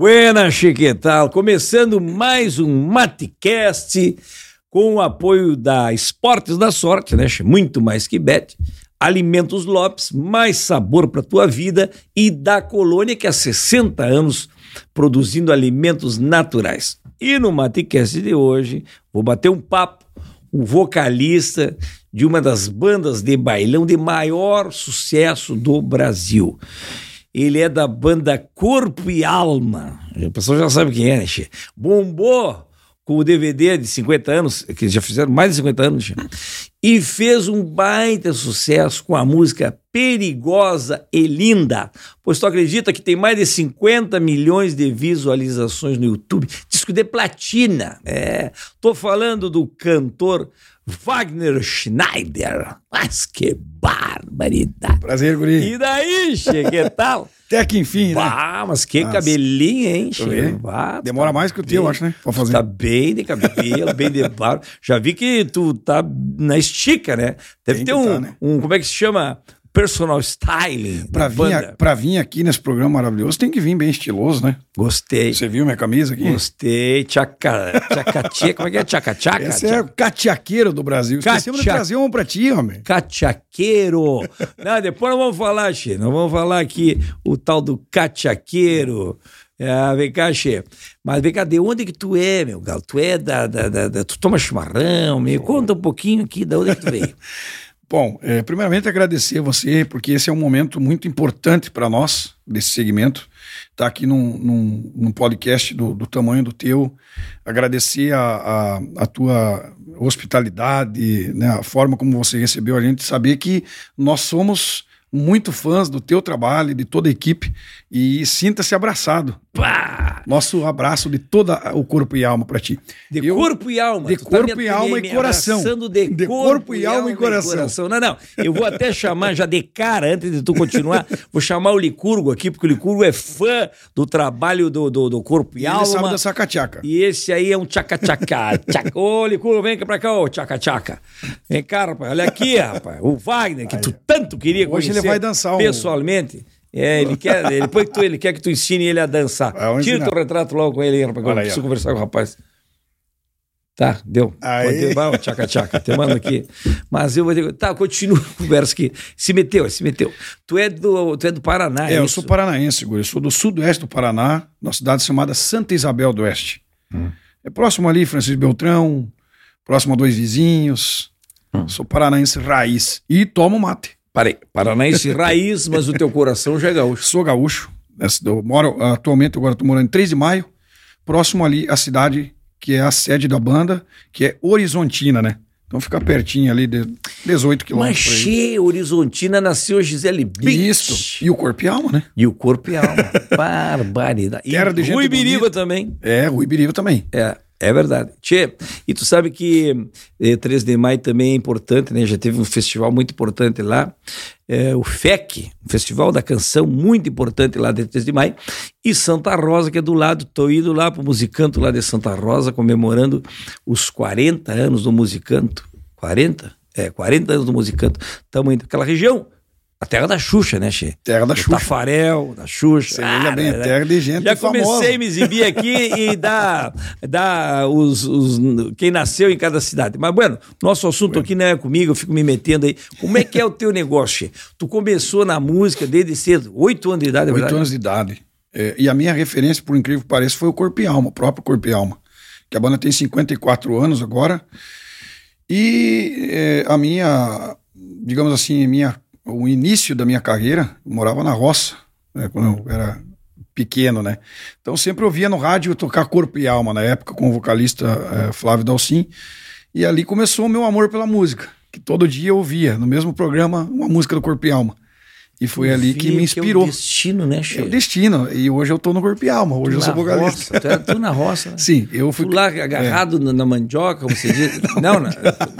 Buenas, Chiquetal. Começando mais um Matecast com o apoio da Esportes da Sorte, né? Muito mais que bet. Alimentos Lopes, mais sabor para tua vida e da Colônia que há 60 anos produzindo alimentos naturais. E no Matecast de hoje, vou bater um papo o vocalista de uma das bandas de bailão de maior sucesso do Brasil. Ele é da banda Corpo e Alma. O pessoal já sabe quem é, né, che? Bombou com o DVD de 50 anos, que já fizeram mais de 50 anos, che? e fez um baita sucesso com a música Perigosa e Linda. Pois tu acredita que tem mais de 50 milhões de visualizações no YouTube? Disco de platina. É. Tô falando do cantor Wagner Schneider. Mas que barbaridade. Prazer, guri. E daí, che, que tal? Até que enfim, né? Bah, mas que cabelinho, hein, che? Bah, Demora tá mais que o teu, bem. acho, né? Pra fazer. Tá bem de cabelo, bem de barba. Já vi que tu tá na estica, né? Deve Tem ter um, tá, né? um, como é que se chama? Personal styling. Pra da vir, pra vir aqui nesse programa maravilhoso, tem que vir bem estiloso, né? Gostei. Você viu minha camisa aqui? Gostei. Tchaca, tchacatia, como é que é? Tchaca, tchaca? Esse é o catiaqueiro do Brasil. Esquecemos de Catia- trazer um pra ti, homem. Cachaqueiro. Não, depois nós vamos falar, Che. Nós vamos falar aqui o tal do cachaqueiro. É, vem cá, Che. Mas vem cá, de onde que tu é, meu galo? Tu é da. da, da- da- tu toma chimarrão? Me conta um pouquinho aqui de onde que tu veio. Bom, é, primeiramente agradecer a você, porque esse é um momento muito importante para nós, desse segmento. Estar aqui num, num, num podcast do, do tamanho do teu. Agradecer a, a, a tua hospitalidade, né, a forma como você recebeu a gente, saber que nós somos muito fãs do teu trabalho, de toda a equipe, e sinta-se abraçado. Pá! Nosso abraço de todo o corpo e alma para ti. De Eu- corpo e alma. de Tu corpo me- e alma e coração. De, De corpo e alma e coração. Não, não. Eu vou até chamar já de cara, antes de tu continuar, vou chamar o Licurgo aqui, porque o Licurgo é fã do trabalho do, do, do corpo e, E alma. ele sabe cachaca. E esse aí é um tchaca-tchaca. Tchaca. Ô, Licurgo, vem cá pra cá, ô tchaca-tchaca. Vem cá, rapaz. Olha aqui, rapaz. O Wagner, que tu tanto queria Hoje conhecer ele vai dançar um- pessoalmente. É, ele quer, ele, depois que tu, ele quer que tu ensine ele a dançar. Vamos Tira ensinar. teu retrato logo com ele aí, rapaz. Eu Olha aí, preciso ó. conversar com o rapaz. Tá, deu. Aí. Pode- Vai, tchaca, tchaca. Te mando aqui. Mas eu vou ter. Tá, continua a conversa aqui. Se meteu, se meteu. Tu é do, tu é do Paraná, É, eu isso? sou paranaense, Guri. Eu sou do sudoeste do Paraná, numa cidade chamada Santa Isabel do Oeste. É próximo ali, Francisco Beltrão, próximo a dois vizinhos. Sou paranaense raiz. E tomo mate. Parei. Paranaense raiz, mas o teu coração já é gaúcho. Sou gaúcho. Essa- Eu moro atualmente, agora estou morando em 3 de maio, próximo ali a cidade que é a sede da banda, que é Horizontina, né? Então fica pertinho ali, de 18 Mas quilômetros. aí. che, Horizontina nasceu Gisele Bündchen. Isso. E o corpo e alma, né? E o corpo e alma. Barbaridade. E Rui Biriba bonita. também. É, Rui Biriva também. É, é verdade. Tchê, e tu sabe que eh, 3 de maio também é importante, né? Já teve um festival muito importante lá, é, o FEC, Festival da Canção muito importante lá de 3 de maio, e Santa Rosa, que é do lado, tô indo lá pro Musicanto lá de Santa Rosa, comemorando os 40 anos do Musicanto. 40? É, 40 anos do Musicanto. Estamos indo naquela região, a terra da Xuxa, né, Che? Terra da Do Xuxa. Tafarel, da Xuxa. Você lembra bem, né? terra de gente Já famosa. comecei a me exibir aqui e dar, dar os, os- quem nasceu em cada cidade. Mas, bueno, nosso assunto aqui não é comigo, eu fico me metendo aí. Como é que é o teu negócio? Che? Tu começou na música desde cedo, oito anos de idade, é Oito verdade? anos de idade. É, e a minha referência, por incrível que pareça, foi o Corpo e Alma, o próprio Corpo e Alma. Que a banda tem 54 anos agora. E é, a minha, digamos assim, a minha, o início da minha carreira, eu morava na roça, né, quando eu era pequeno, né? Então sempre ouvia no rádio tocar Corpo e Alma, na época, com o vocalista é, Flávio Dalcin. E ali começou o meu amor pela música, que todo dia eu ouvia, no mesmo programa, uma música do Corpo e Alma. E foi ali que me é inspirou. o destino, né, Che? É o destino. E hoje eu tô no corpo e alma. Hoje eu sou vocalista. roça, tu, é, tu na roça, né? Sim, eu fui. Tu lá agarrado na, na mandioca, como você diz. Não, na-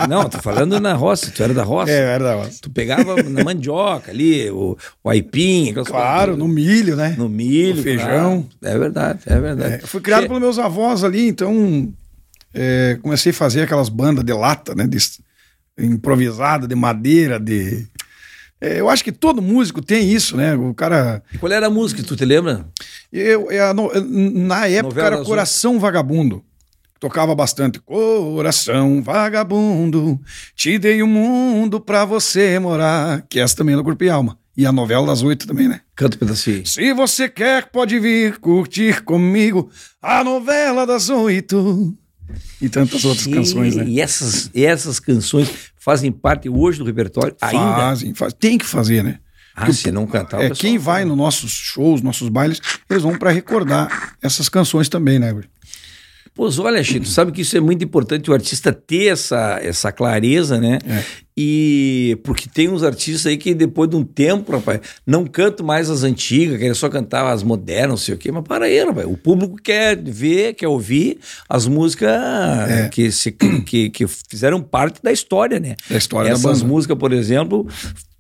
não, tô falando na roça, tu era da roça. É, era da roça. Tu pegava na mandioca ali, o, o aipim, Claro, coisas no milho, né? no milho, no feijão. claro. É verdade, é verdade. É, eu fui criado Che- pelos meus avós ali, então é, comecei a fazer aquelas bandas de lata, né? De, improvisada, de madeira, de. É, eu acho que todo músico tem isso, né? O cara. E qual era a música, tu te lembra? Eu, eu, na época era Coração Vagabundo. Tocava bastante. Coração vagabundo, te dei o mundo pra você morar. Que essa também é no Corpo e Alma. E a novela das oito também, né? Canta um pedacinho. Se você quer, pode vir curtir comigo a novela das oito. E tantas outras E- canções, né? E essas, essas canções fazem parte hoje do repertório ainda? Fazem, faz, tem que fazer, né? Ah, se não cantar, É, quem vai nos nossos shows, nossos bailes, eles vão para recordar essas canções também, né? Guri? Pois olha, Chico, sabe que isso é muito importante o artista ter essa, essa clareza, né? É. E porque tem uns artistas aí que depois de um tempo, rapaz, não cantam mais as antigas, querem só cantar as modernas, não sei o quê, mas para aí, rapaz. O público quer ver, quer ouvir as músicas É. que, se, que, que fizeram parte da história, né? Da história da Essas banda. músicas, por exemplo,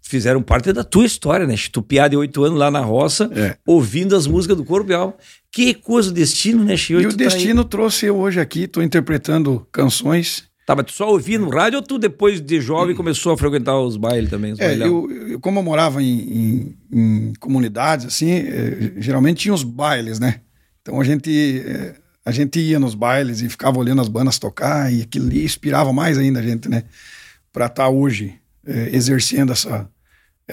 fizeram parte da tua história, né? Tu de oito anos lá na roça, É. ouvindo as músicas do Corpo e Alma. Que coisa, o destino, né, Chico? E o Tu tá destino trouxe eu hoje aqui, estou interpretando canções. Tá, tu só ouvia no rádio ou tu depois de jovem começou a frequentar os bailes também? Os É, eu, eu- como eu morava em, em- em comunidades, assim, eh, geralmente tinha os bailes, né? Então a gente, eh, a gente ia nos bailes e ficava olhando as bandas tocar e aquilo ali inspirava mais ainda a gente, né? Para estar hoje eh, exercendo essa,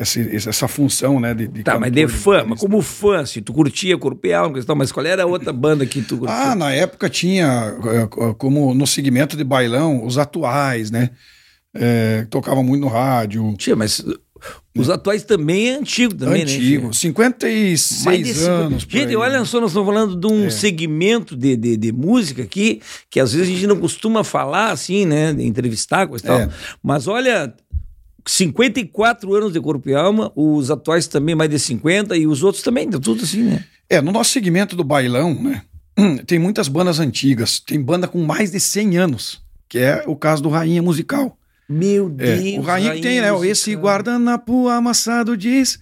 essa, essa função, né? De, de Tá, mas de fã, mas vocalista. como fã, assim, tu curtia Corpo e Alma, questão, mas qual era a outra banda que tu curtia? Ah, na época tinha, eh, como no segmento de bailão, os atuais, né? Eh, tocava muito no rádio. Tia, mas os atuais também é antigo também, Antigo, né? tia? 56 Mais de cinquenta- anos. Gente. É. olha só, nós estamos falando de um segmento de, de, de música aqui, que às vezes a gente não costuma falar assim, né? de Entrevistar, coisa e tal. É. Mas olha, 54 anos de corpo e alma, os atuais também mais de 50 e os outros também, tá tudo assim, né? É, no nosso segmento do bailão, né? Tem muitas bandas antigas. Tem banda com mais de 100 anos, que é o caso do Rainha Musical. Meu É, Deus. o Rainha que tem, né? musical. Esse guardanapo amassado diz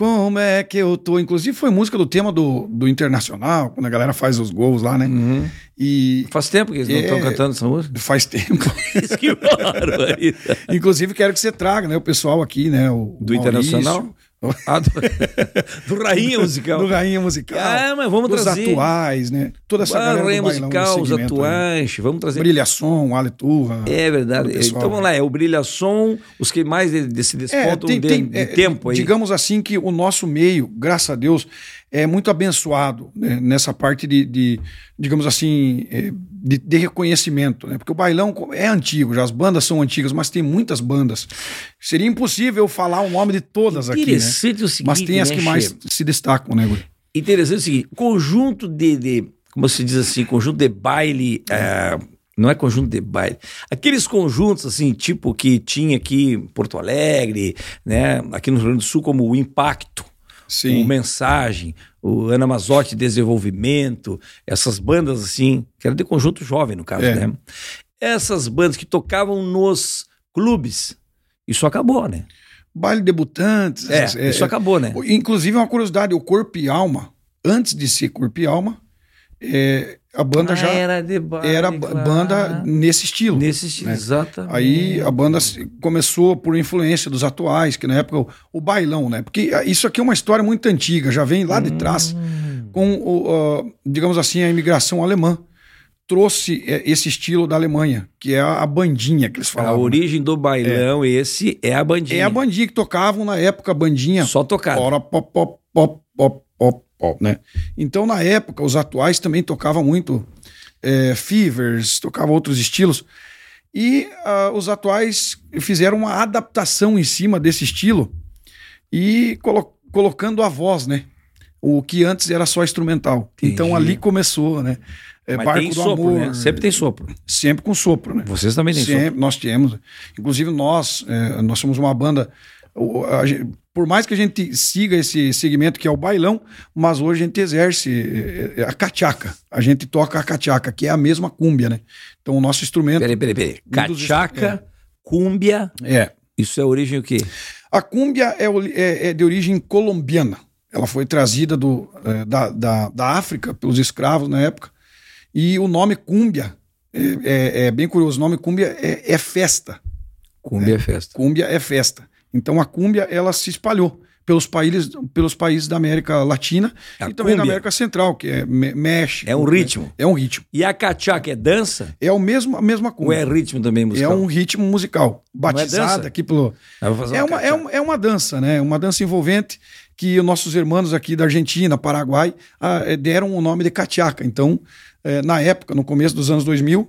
como é que eu tô. Inclusive foi música do tema do, do Internacional, quando a galera faz os gols lá, né? Uhum. E Faz tempo que eles não É. estão cantando essa música. faz tempo. Isso que. Inclusive quero que você traga, né? O pessoal aqui, né? O Do Maurício, Internacional? Ah, do, do Rainha Musical. Do Rainha Musical. Ah, mas vamos dos trazer. atuais, né? Toda essa Ah, galera Rainha Musical, os né? atuais. Vamos trazer. Brilhação, Ale Turra. É verdade. pessoal. Então vamos lá, é o Brilha Som, os que mais se despontam de, de é, tempo aí. Digamos assim que o nosso meio, graças a Deus, é muito abençoado né, nessa parte de, de, digamos assim, é, de, de reconhecimento, né? Porque o bailão é antigo, já as bandas são antigas, mas tem muitas bandas. Seria impossível eu falar o nome de todas aqui, né? Interessante o seguinte, Mas tem as né, que mais se destacam, né, Guri? Interessante o seguinte, conjunto de, de como se diz assim, conjunto de baile, é, não é conjunto de baile, aqueles conjuntos assim, tipo que tinha aqui em Porto Alegre, né, aqui no Rio Grande do Sul como o Impacto, Sim. o Mensagem, o Ana Mazotti Desenvolvimento, essas bandas assim, que era de conjunto jovem no caso, É. né? Essas bandas que tocavam nos clubes, isso acabou, né? Baile debutantes. É, essas- isso acabou, né? Inclusive, uma curiosidade: o Corpo e Alma, antes de ser Corpo e Alma, é, a banda Ah, já era de baile, era claro. banda nesse estilo. Nesse estilo, né? exatamente. Aí a banda começou por influência dos atuais, que na época o, o bailão, né? Porque isso aqui é uma história muito antiga, já vem lá de trás, Hum. com, o, ah, digamos assim, a imigração alemã. Trouxe eh, esse estilo da Alemanha, que é a, a bandinha que eles A falavam. né? origem do bailão, esse é a bandinha. É a bandinha que tocavam na época, a bandinha. Só tocada. Ora, pop, pop, pop, pop, pop, pop, né? Então, na época, os atuais também tocavam muito é, Fevers, tocavam outros estilos. E ah, os atuais fizeram uma adaptação em cima desse estilo e colo- colocando a voz, né? O que antes era só instrumental. Entendi. Então ali começou, né? É, Mas Barco do sopro, Amor. né? Sempre tem sopro. Sempre com sopro, né? Vocês também têm sopro. Sempre, nós temos. Inclusive, nós, é, nós somos uma banda. o- a gen- por mais que a gente siga esse segmento que é o bailão, mas hoje a gente exerce é, é, a cachaca. A gente toca a cachaca, que é a mesma cúmbia, né? Então o nosso instrumento. Peraí, peraí, peraí. Cachaca, cúmbia, É. isso é origem o quê? A cúmbia é, é- é de origem colombiana. Ela foi trazida do, é, da, da, da África pelos escravos na época. E o nome cúmbia é, é- é bem curioso. O nome cúmbia é, é festa. Cúmbia é, festa. Cúmbia é festa. Então a cúmbia ela se espalhou pelos países, pelos países da América Latina A e também da cúmbia. América Central, que é México. É um né? ritmo. É um ritmo. E a cachaca é dança? É o mesmo, a mesma Ou cúmbia. é ritmo também É musical? um ritmo musical, é batizada dança? aqui pelo. Fazer É uma, é, uma, é uma dança, né? Uma dança envolvente que os nossos irmãos aqui da Argentina, Paraguai, ah, eh, deram o nome de cachaca. Então, eh, na época, no começo dos anos 2000,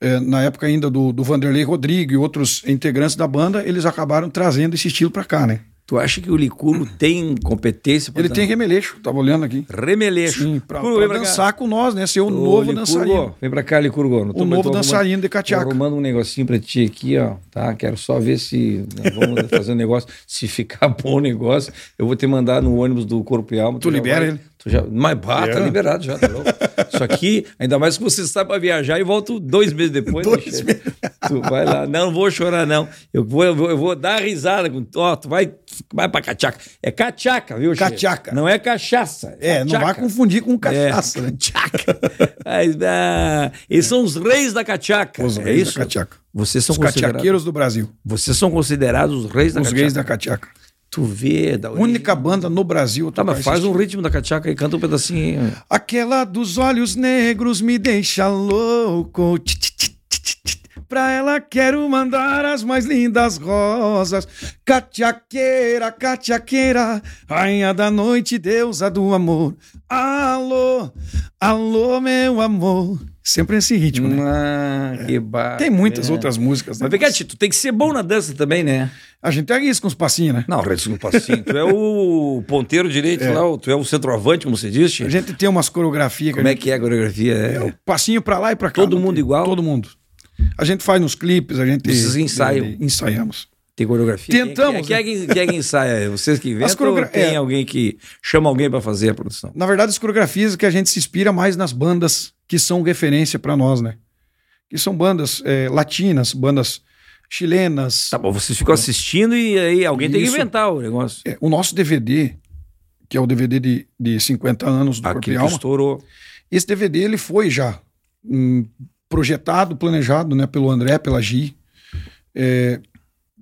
eh, na época ainda do, do Vanderlei Rodrigo e outros integrantes da banda, eles acabaram trazendo esse estilo para cá, né? Tu acha que o Licurgo tem competência? pra Ele dar- tem remeleixo, tava olhando aqui. remeleixo. Sim, pra, Licurgo, pra cá. dançar com nós, né? Ser o Ô, novo Licurgo, dançarino. Vem pra cá, Licurgo. Tô- O tô novo arrumando- dançarino de Tô cachaca. arrumando um negocinho pra ti aqui, ó, tá? Quero só ver se né, vamos fazer um negócio. Se ficar bom o negócio, eu vou te mandar no ônibus do Corpo e Alma. Tu já libera vai- ele? Tu já, mas bah, tá É. liberado já, tá louco. Isso aqui, ainda mais que você sai pra viajar e volto dois meses depois. Dois né? Tu vai lá. Não, não vou chorar, não. Eu vou, eu vou, eu vou dar risada. Com, ó, tu vai, vai pra cachaca. É cachaca, viu, chefe? Cachaca. Não é cachaça. É, não vai cachaca. confundir com cachaça, É, né? cachaca. Mas, ah, eles são os reis da cachaca. Os é reis isso? da cachaca. Vocês são Os considerados. cachaqueiros do Brasil. Vocês são considerados os reis da Os cachaca. reis da cachaca. Tu vê, da. Única banda no Brasil. Tá, mas faz um ritmo da cachaca e canta um pedacinho. Aquela dos olhos negros me deixa louco. Tch, tch, tch. Pra ela quero mandar as mais lindas rosas. Cachaqueira, cachaqueira, rainha da noite, deusa do amor. Alô, alô, meu amor. Sempre esse ritmo, né? Ah, que bar... Tem muitas é. outras músicas, né? Mas, Pegati, tu tem que ser bom na dança também, né? A gente arrisca uns passinhos, né? Não, Redson Passinho, tu é o ponteiro direito lá, tu é o centroavante, como você disse. A gente tem umas coreografias. Como a é gente- que é a coreografia? É, o passinho pra lá e pra cá. Todo mundo tem- igual? Todo mundo. A gente faz nos clipes, a gente. Vocês ensaiam? Ensaiamos. Tem coreografia? Tentamos, Quem, é que- quem, é que, quem é que ensaia? É Vocês que inventam coreogra- tem é. alguém que chama alguém pra fazer a produção? Na verdade, as coreografias que a gente se inspira mais nas bandas que são referência pra nós, né? Que são bandas é, latinas, bandas chilenas. Tá bom, vocês ficam assistindo e aí alguém tem que inventar o negócio. É, o nosso DVD, que é o DVD de, de 50 anos do Corpo e que Alma, estourou. esse DVD ele foi já hum, projetado, planejado né, pelo André, pela Gi. É,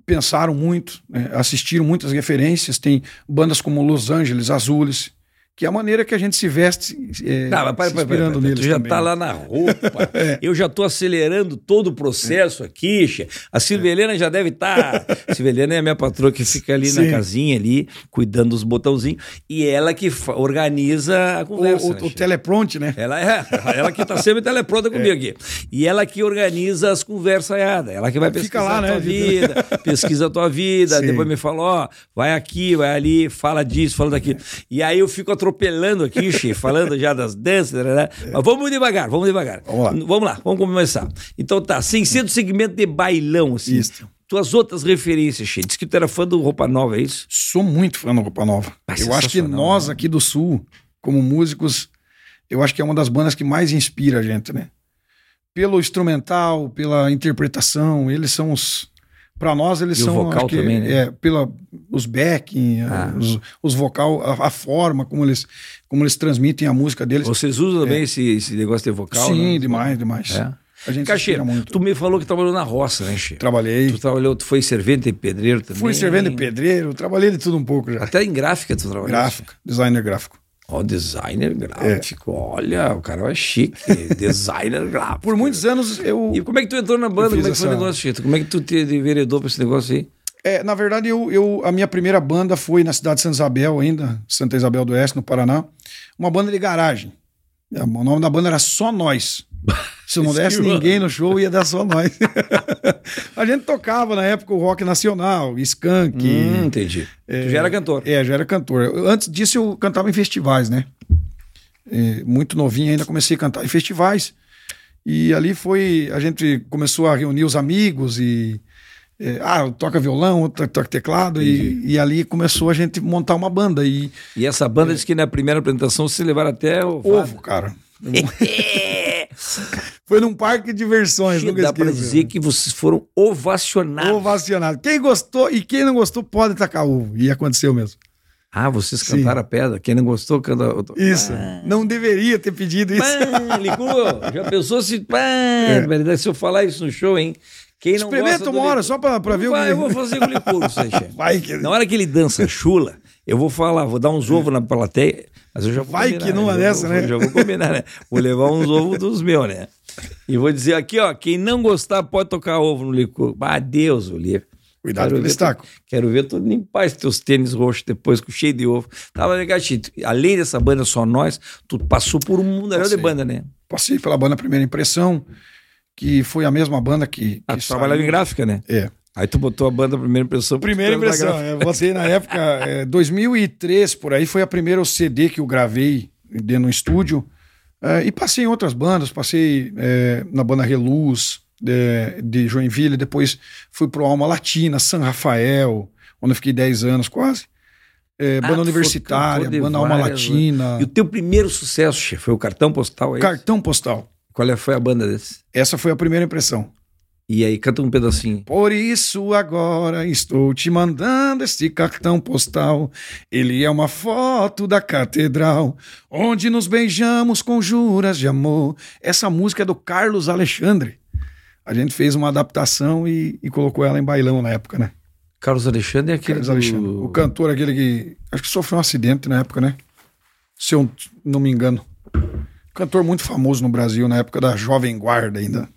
pensaram muito, né, assistiram muitas referências. Tem bandas como Los Angeles Azules, que é a maneira que a gente se veste é, Tá, mas se inspirando neles Tu já também. tá lá na roupa. Eu já tô acelerando todo o processo aqui. che. A Silvelena já deve estar. A Silvelena é a minha patroa que fica ali na Sim. casinha ali, cuidando dos botãozinhos. E ela que organiza a O, conversa. o, né, o telepronte, né? Ela é, ela que tá sempre telepronta comigo aqui. E ela que organiza as conversaiadas. Ela que vai pesquisar lá, a né, tua vida? vida, pesquisa a tua vida, Sim. depois me fala, ó, vai aqui, vai ali, fala disso, fala daquilo. E aí eu fico atropelando aqui, che, falando já das danças, né? Mas vamos devagar, vamos devagar. Vamos lá. Vamos lá, vamos começar. Então tá, sem ser do segmento de bailão, assim. Isso. Tuas outras referências, che. Diz que tu era fã do Roupa Nova, é isso? Sou muito fã da Roupa Nova. Ah, eu acho que nós né? aqui do Sul, como músicos, eu acho que é uma das bandas que mais inspira a gente, né? Pelo instrumental, pela interpretação, eles são os. Para nós, eles E o são. vocal acho que, também, né? É, pela, os backing, Ah. os, os vocal, a, a forma como eles, como eles transmitem a música deles. Vocês usam também esse, esse negócio de vocal? Sim, né? demais, demais. É. A gente inspira muito. tu me falou que trabalhou na roça, né, Che? Trabalhei. Tu trabalhou, tu foi servente e pedreiro também. Fui servendo de pedreiro, trabalhei de tudo um pouco já. Até em gráfica tu trabalhou. Gráfico, designer gráfico. Ó, designer gráfico. Olha, o cara é chique. designer gráfico. Por muitos anos eu. E como é que tu entrou na banda? Como é que foi o essa- negócio, Chito? Como é que tu te enveredou pra esse negócio aí? É, na verdade, eu, eu, a minha primeira banda foi na cidade de Santa Isabel, ainda, Santa Isabel do Oeste, no Paraná. Uma banda de garagem. É, O nome da banda era Só Nós. Se não desse ninguém no show, ia dar só nós. a gente tocava na época o rock nacional, Skank. Hum, entendi. Tu já era cantor. É, já era cantor. Antes disso, eu cantava em festivais, né? É, muito novinho ainda comecei a cantar em festivais. E ali foi. A gente começou a reunir os amigos e. é, ah, toca violão, outro toca teclado, e, e ali começou a gente montar uma banda. E E essa banda disse que na primeira apresentação se levaram até o. ovo, cara. Foi num parque de diversões, Dá pra esqueço. dizer que vocês foram ovacionados. Ovacionado. Quem gostou e quem não gostou pode tacar ovo. E aconteceu mesmo. Ah, vocês Sim. cantaram a pedra. Quem não gostou, canta. Isso. Não deveria ter pedido isso. Pã, ligou. Já pensou se. Pã, verdade, se eu falar isso no show, hein? Quem não Experimenta gosta uma hora licor- só pra, pra ver Vai, eu o vou que... fazer com o licor, chefe. Vai que... Na hora que ele dança chula, eu vou falar, vou dar uns ovos na plateia, mas eu já vou Vai combinar, que numa já dessa, vou- né? Já vou combinar, né? Vou levar uns ovos dos meus, né? E vou dizer aqui, ó, quem não gostar pode tocar ovo no licor. Ah, Deus, Olívio. Cuidado Quero com o tu- Quero ver tu limpar esses teus tênis roxos depois, com cheio de ovo. Tava legal, Chito. Além dessa banda Só Nós, tu passou por um mundaréu de Passei. banda, né? Passei pela banda Primeira Impressão, que foi a mesma banda que... Ah, que tu trabalhava em gráfica, né? É. Aí tu botou a banda Primeira Impressão. Primeira da impressão. Eu botei na época, é, 2003, por aí, foi a primeira CD que eu gravei dentro no estúdio. É, e passei em outras bandas, passei é, na banda Reluz, de, de Joinville, depois fui pro Alma Latina, San Rafael, onde eu fiquei 10 anos quase. É, Ah, banda foi universitária, banda Alma várias, Latina, E o teu primeiro sucesso, chefe, foi o Cartão Postal aí? Cartão Postal. Qual é, foi a banda desse? Essa foi a primeira impressão. E aí, canta um pedacinho. Por isso agora estou te mandando este cartão postal. Ele é uma foto da catedral, onde nos beijamos com juras de amor. Essa música é do Carlos Alexandre. A gente fez uma adaptação e, e colocou ela em bailão na época, né? Carlos Alexandre é aquele Carlos do... Alexandre. O cantor, aquele que. Acho que sofreu um acidente na época, né? Se eu não me engano. Cantor muito famoso no Brasil, na época da Jovem Guarda ainda.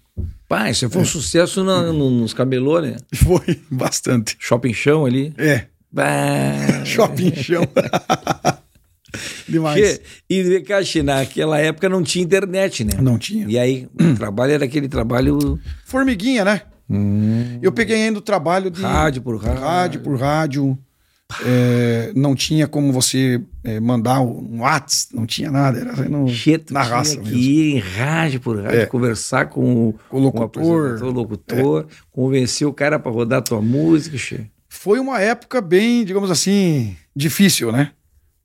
Pai, isso foi um sucesso na- no- nos cabelô, né? Foi bastante. Shopping Chão ali. É, Bah. shopping chão. Demais. Che, E Che, naquela época não tinha internet, né? Não tinha. E aí, o trabalho era aquele trabalho Formiguinha, né? Eu peguei ainda o trabalho de rádio por rádio. rádio por rádio. É, não tinha como você é, mandar um WhatsApp, não tinha nada, era no, tu na tinha raça que mesmo. ir em rádio por rádio, É. conversar com o, Com o locutor. Apresentador, o locutor, convencer o cara para rodar tua música, Che. Foi uma época bem, digamos assim, difícil, né?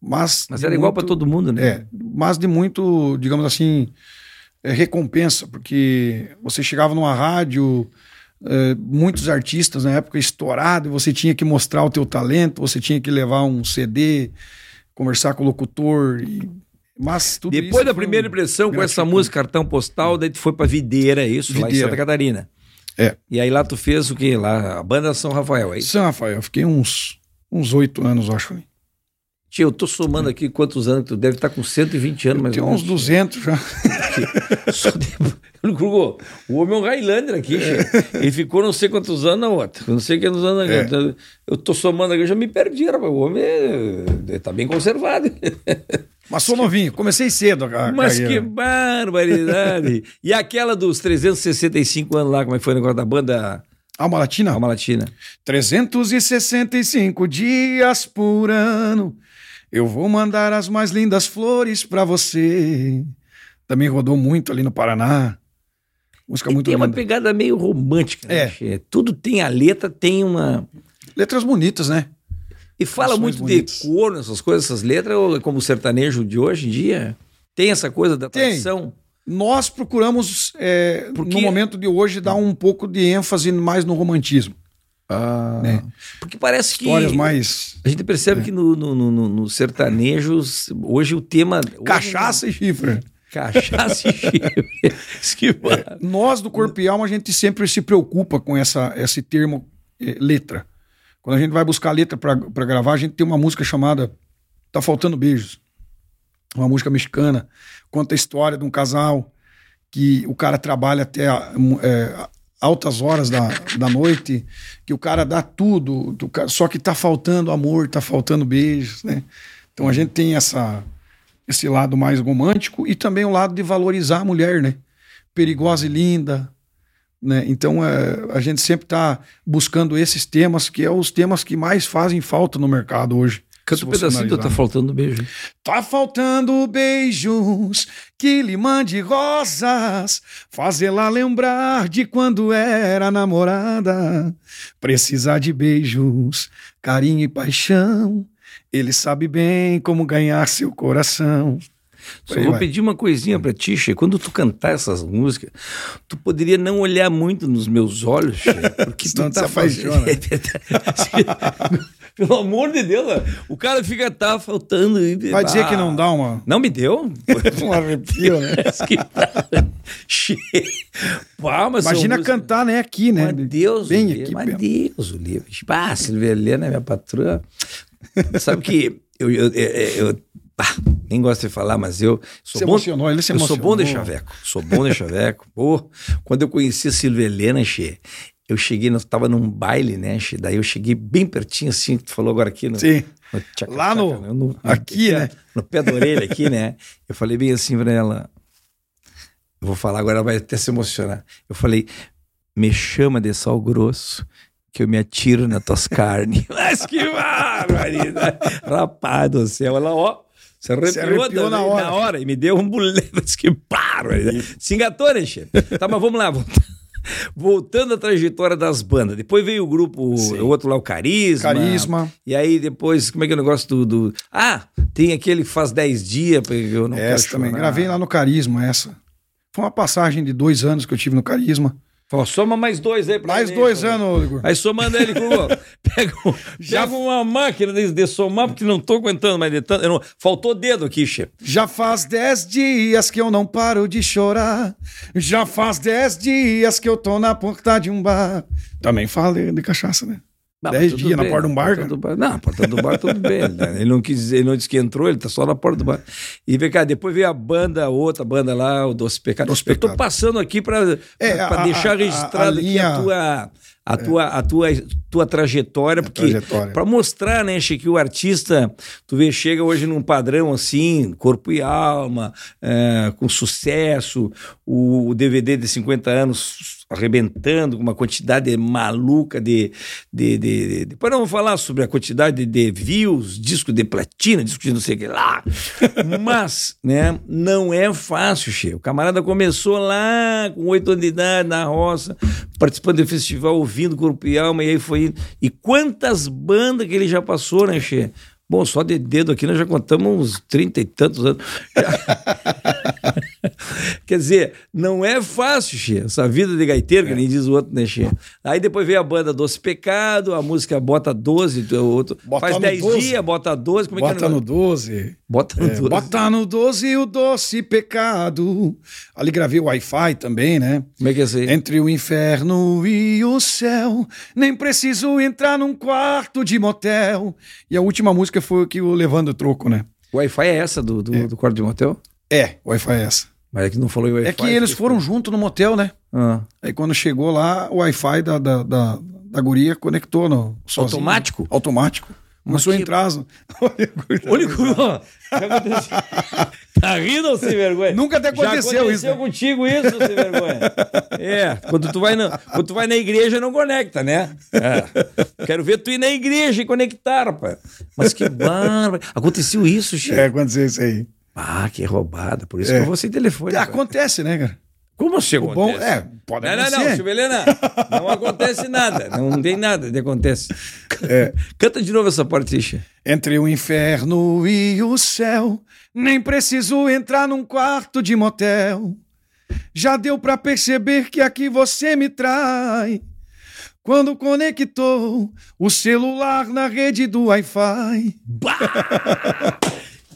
Mas, Mas era igual para muito- todo mundo, né? É, mas de muito, digamos assim, é, recompensa, porque você chegava numa rádio, é, muitos artistas na época estourados, você tinha que mostrar o teu talento, você tinha que levar um CD, conversar com o locutor, e- mas tudo Depois da primeira impressão com essa música Cartão Postal, daí tu foi pra Videira, é isso? Lá em Videira. Santa Catarina. É. E aí lá tu fez o quê? Lá, a banda São Rafael, é isso? São Rafael, fiquei uns uns oito anos, acho. Tia, eu tô somando aqui quantos anos, tu deve estar com 120 anos, mais Tem ou menos. uns 200 já. Só depois- O homem é um Highlander aqui, che. Ele ficou não sei quantos anos na outra. Não sei quantos anos na É. outra. Eu tô somando aqui, eu já me perdi, rapaz. O homem é... tá bem conservado. Mas sou novinho, comecei cedo a Mas que carreira. barbaridade. e aquela dos 365 anos lá, como é que foi o negócio da banda Alma Latina? Alma Latina? 365 dias por ano, eu vou mandar as mais lindas flores pra você. Também rodou muito ali no Paraná. Música E muito tem uma linda. pegada meio romântica, né, É. che? Tudo tem a letra, tem uma... Letras bonitas, né? E fala Canções muito bonitas. de cor nessas coisas, essas letras, ou é como o sertanejo de hoje em dia? Tem essa coisa da tradição? Nós procuramos, é, no momento de hoje, dar um pouco de ênfase mais no romantismo. Ah, Né? Porque parece que Histórias mais a gente percebe que no, no, no, no- sertanejo, hoje o tema... hoje- cachaça e chifre. Cachaça e chifre. Que fala. Nós do Corpo e Alma, a gente sempre se preocupa com essa, esse termo eh, letra. Quando a gente vai buscar letra para gravar, a gente tem uma música chamada Tá Faltando Beijos. Uma música mexicana. Conta a história de um casal que o cara trabalha até eh, altas horas da, da noite, que o cara dá tudo, só que tá faltando amor, tá faltando beijos, né? Então a gente tem essa, esse lado mais romântico e também o lado de valorizar a mulher, né? Perigosa e linda, né? Então é, a gente sempre está buscando esses temas, que é os temas que mais fazem falta no mercado hoje. Canta um pedacinho, tá faltando beijo. Tá faltando beijos que lhe mande rosas, fazê-la lembrar de quando era namorada. Precisar de beijos, carinho e paixão. Ele sabe bem como ganhar seu coração. Só vou vai. pedir uma coisinha pra ti, Che. Quando tu cantar essas músicas, tu poderia não olhar muito nos meus olhos, Che, porque tu tá tu se fazendo... apaixona. É. Pelo amor de Deus, o cara fica, tá faltando... Vai dizer Ah, que não dá uma, Não me deu? um arrepio, né? Che- Pá, Imagina cantar, né, aqui, né? Mas Deus, Bem aqui, Pedro. Deus o livre. Ah, Silvia Helena, minha patroa. Sabe que eu, eu, eu- eu- ah, nem gosto de falar, mas eu sou Se bom. emocionou, ele se eu sou bom de emocionou. chaveco. Sou bom de chaveco. Pô, quando eu conheci a Silvia Helena, che, eu cheguei, nós tava num baile, né, che, daí eu cheguei bem pertinho, assim, que tu falou agora aqui no, Sim. no tchaca, Lá no- tchaca, né, aqui, pé- né? No pé da orelha aqui, né? Eu falei bem assim pra ela. Eu vou falar agora, ela vai até se emocionar. Eu falei, me chama de sal grosso, que eu me atiro nas tuas carnes. Mas que barbaridade! Rapaz do céu, ela, ó. Se arrepiou, arrepiou na hora. na hora e me deu um boleto. Mas que barbaridade! Se engatou, né, chefe? Tá, mas vamos lá. volta- Voltando à trajetória das bandas. Depois veio o grupo, Sim. o outro lá, o Carisma. Carisma. E aí depois, como é que é o negócio do. do- Ah, tem aquele que faz 10 dias, porque eu não Essa quero também. chorar. Gravei lá no Carisma, essa. Foi uma passagem de dois anos que eu tive no Carisma. Ó, soma mais dois aí pra Mais ele, dois anos, Igor. Aí somando ele com. Pega, um- pega uma máquina de, de somar, porque não tô aguentando mais de tanto. não- faltou dedo aqui, chefe. Já faz dez dias que eu não paro de chorar. Já faz dez dias que eu tô na porta de um bar. Também falei de cachaça, né? Não, Dez dias na bem, porta de um bar, bar. Não, a porta do bar tudo bem. né? Ele não quis, ele não disse que entrou, ele tá só na porta do bar. E vem cá, depois veio a banda, outra banda lá, o Doce Pecado. Doce Eu tô Pecado. passando aqui para É, a- deixar a- a- registrado a aqui linha- a tua. A tua, a tua, tua trajetória, porque para mostrar, né, Che, que o artista, tu vê, chega hoje num padrão assim, corpo e alma, é, com sucesso, o, o DVD de 50 anos arrebentando com uma quantidade maluca de, de, de, de- Depois vamos falar sobre a quantidade de views, disco de platina, disco de não sei o que lá. Mas, né, não é fácil, Che. O camarada começou lá com oito anos de idade, na roça, participando do festival, ouvindo Corpo e Alma, e aí foi indo. E quantas bandas que ele já passou, né, Che? Bom, só de dedo aqui nós já contamos uns trinta e tantos anos. Quer dizer, não é fácil, Che. Essa vida de gaiteiro, que É. nem diz o outro, né, Che? Aí depois veio a banda Doce Pecado, a música Bota 12, o outro. Bota faz no 10 12. dias, bota 12. Como é que é Bota o no negócio? 12. Bota no É, 12. bota no 12 o doce pecado. Ali gravei o Wi-Fi também, né? Como é que é isso aí? Entre o inferno e o céu, nem preciso entrar num quarto de motel. E a última música foi o que o Levando Troco, né? O Wi-Fi é essa do, do, do quarto de motel? É, o Wi-Fi é essa. Mas é que não falou em Wi-Fi. É que eles foram junto no motel, né? Ah. Aí quando chegou lá, o Wi-Fi da, da, da, da guria conectou no sozinho. Automático? Automático. Começou a entrar. Olha o aconteceu. Tá rindo ou sem vergonha? Nunca te aconteceu Já isso, aconteceu né? contigo isso, sem vergonha. É, quando tu, vai na, quando tu vai na igreja não conecta, né? É. Quero ver tu ir na igreja e conectar, rapaz. Mas que bárbaro. Aconteceu isso, Chico. É, aconteceu isso aí. Ah, que roubada. Por isso É. que eu vou sem telefone. cara. Acontece, né, cara? Como assim O bom é, pode Não, não, não, acontecer. Silvelena, não acontece nada. Não tem nada que acontece. É. Canta de novo essa parte. Entre o inferno e o céu, nem preciso entrar num quarto de motel. Já deu pra perceber que aqui você me trai. Quando conectou o celular na rede do Wi-Fi.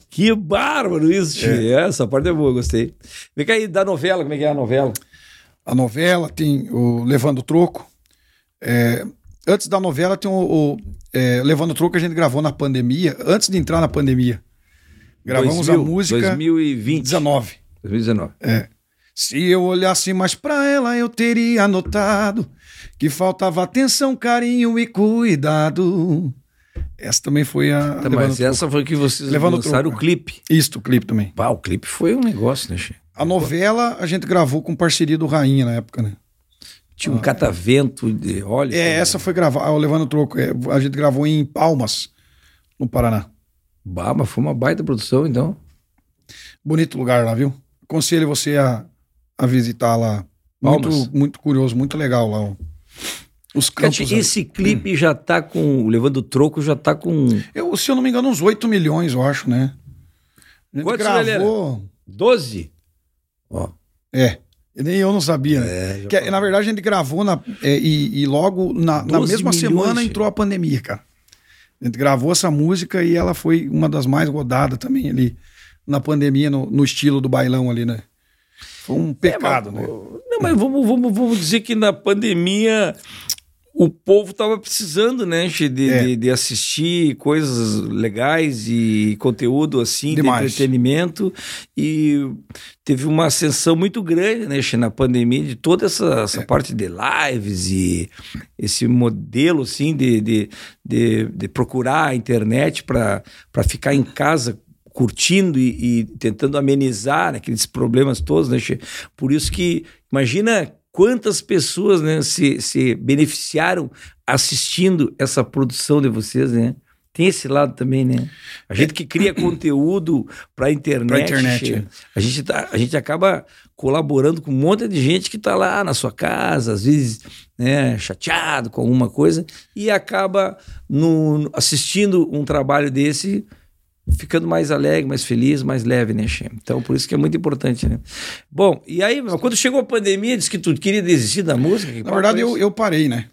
Que bárbaro isso, Xixa. É. Essa parte é boa, gostei. Vem cá aí, da novela, como é que é a novela? A novela tem o Levando Troco. É, antes da novela tem o, o, é, Levando Troco que a gente gravou na pandemia, antes de entrar na pandemia. Gravamos 2000, a música 2020. 19. 2019. É. Se eu olhasse mais pra ela, eu teria notado que faltava atenção, carinho e cuidado. Essa também foi a. Tá, mas essa foi que vocês Levando lançaram troco, o clipe. Isto, o clipe também. Pá, o clipe foi um negócio, né, Xixa? A novela a gente gravou com parceria do Rainha na época, né? Tinha um catavento de óleo. É, essa foi gravar, o Levando Troco. é, a gente gravou em Palmas, no Paraná. Bah, mas foi uma baita produção, então. Bonito lugar lá, viu? Aconselho você a, a visitar lá. Muito, Palmas. muito curioso, muito legal lá. ó. Os campos. Ali. esse clipe já tá com. o Levando troco, já tá com. Eu, se eu não me engano, uns 8 milhões, eu acho, né? Quantos, gravou. 12? Ó. É. Nem eu não sabia, né? É, Que, falou. na verdade, a gente gravou na, é, e, e logo na, na 12 mesma milhões, semana entrou a pandemia, cara. A gente gravou essa música e ela foi uma das mais rodadas também ali na pandemia, no, no estilo do bailão ali, né? Foi um pecado, É, né? mas, Não, mas vamos, vamos, vamos dizer que na pandemia o povo estava precisando, né, de, É. de, de assistir coisas legais e conteúdo assim, Demais. de entretenimento. E teve uma ascensão muito grande, né, na pandemia, de toda essa, É. essa parte de lives e esse modelo assim de, de, de, de procurar a internet para ficar em casa curtindo e, e tentando amenizar aqueles problemas todos, né? Por isso que imagina quantas pessoas né, se, se beneficiaram assistindo essa produção de vocês, né? Tem esse lado também, né? A gente que cria conteúdo para internet, Pra internet, é. a, gente tá, a gente acaba colaborando com um monte de gente que está lá na sua casa, às vezes né, chateado com alguma coisa, e acaba no, assistindo um trabalho desse ficando mais alegre, mais feliz, mais leve, né, Che? Então, por isso que é muito importante, né? Bom, e aí, quando chegou a pandemia, disse que tu queria desistir da música? Que Na verdade, é eu, eu parei, né?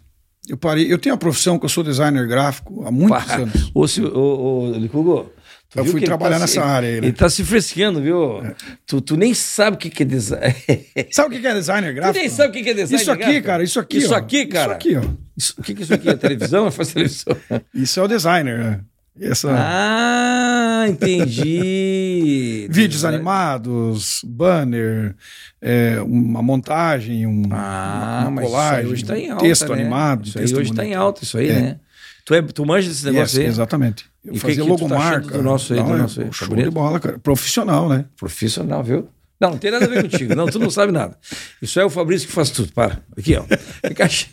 Eu parei. Eu tenho a profissão que eu sou designer gráfico há muitos Pá, anos. Ô, ô, ô, Licugo, tu Eu fui que ele trabalhar tá nessa se- área aí, né? Ele tá se fresqueando, viu? Tu, tu nem sabe o que, que é design. Sabe o que é designer tu gráfico? nem sabe o que, que é design. Isso aqui, gráfico? cara, isso aqui. Isso ó. aqui, cara. Isso aqui, ó. Isso- o que, que é isso aqui? É televisão? Faz televisão. Isso é o designer, né? Essa... Ah, entendi. Vídeos animados, banner, é, uma montagem, um, Ah, uma colagem, hoje tá em alta, texto né? animado. Isso aí texto hoje tá em alta, isso aí, É. né? Tu, é, tu manja desse negócio Yes, aí? exatamente. Eu E que fazia que tá logomarca. achando do nosso aí, do é nosso aí? Tá show bonito? de bola, cara. Profissional, né? Profissional, viu? Não, não tem nada a ver contigo. Não, tu não sabe nada. Isso é o Fabrício que faz tudo. Para. Aqui, ó. Fica che-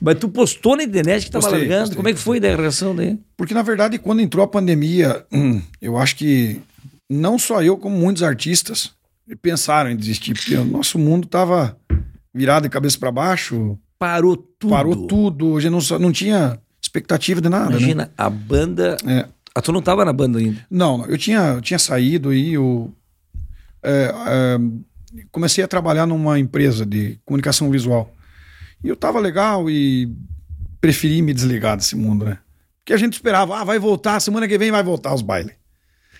Mas tu postou na internet que tava Postei, largando. postei, Como é que foi a reação daí? Porque, na verdade, quando entrou a pandemia, hum, eu acho que não só eu, como muitos artistas pensaram em desistir, porque o nosso mundo estava virado de cabeça para baixo, Parou tudo. parou tudo, a gente não, não tinha expectativa de nada. né? Imagina, a banda. É. Ah, tu não tava na banda ainda. Não, eu tinha, eu tinha saído aí, eu é, é, comecei a trabalhar numa empresa de comunicação visual. E eu tava legal e preferi me desligar desse mundo, né? Porque a gente esperava, ah, vai voltar, semana que vem vai voltar os bailes.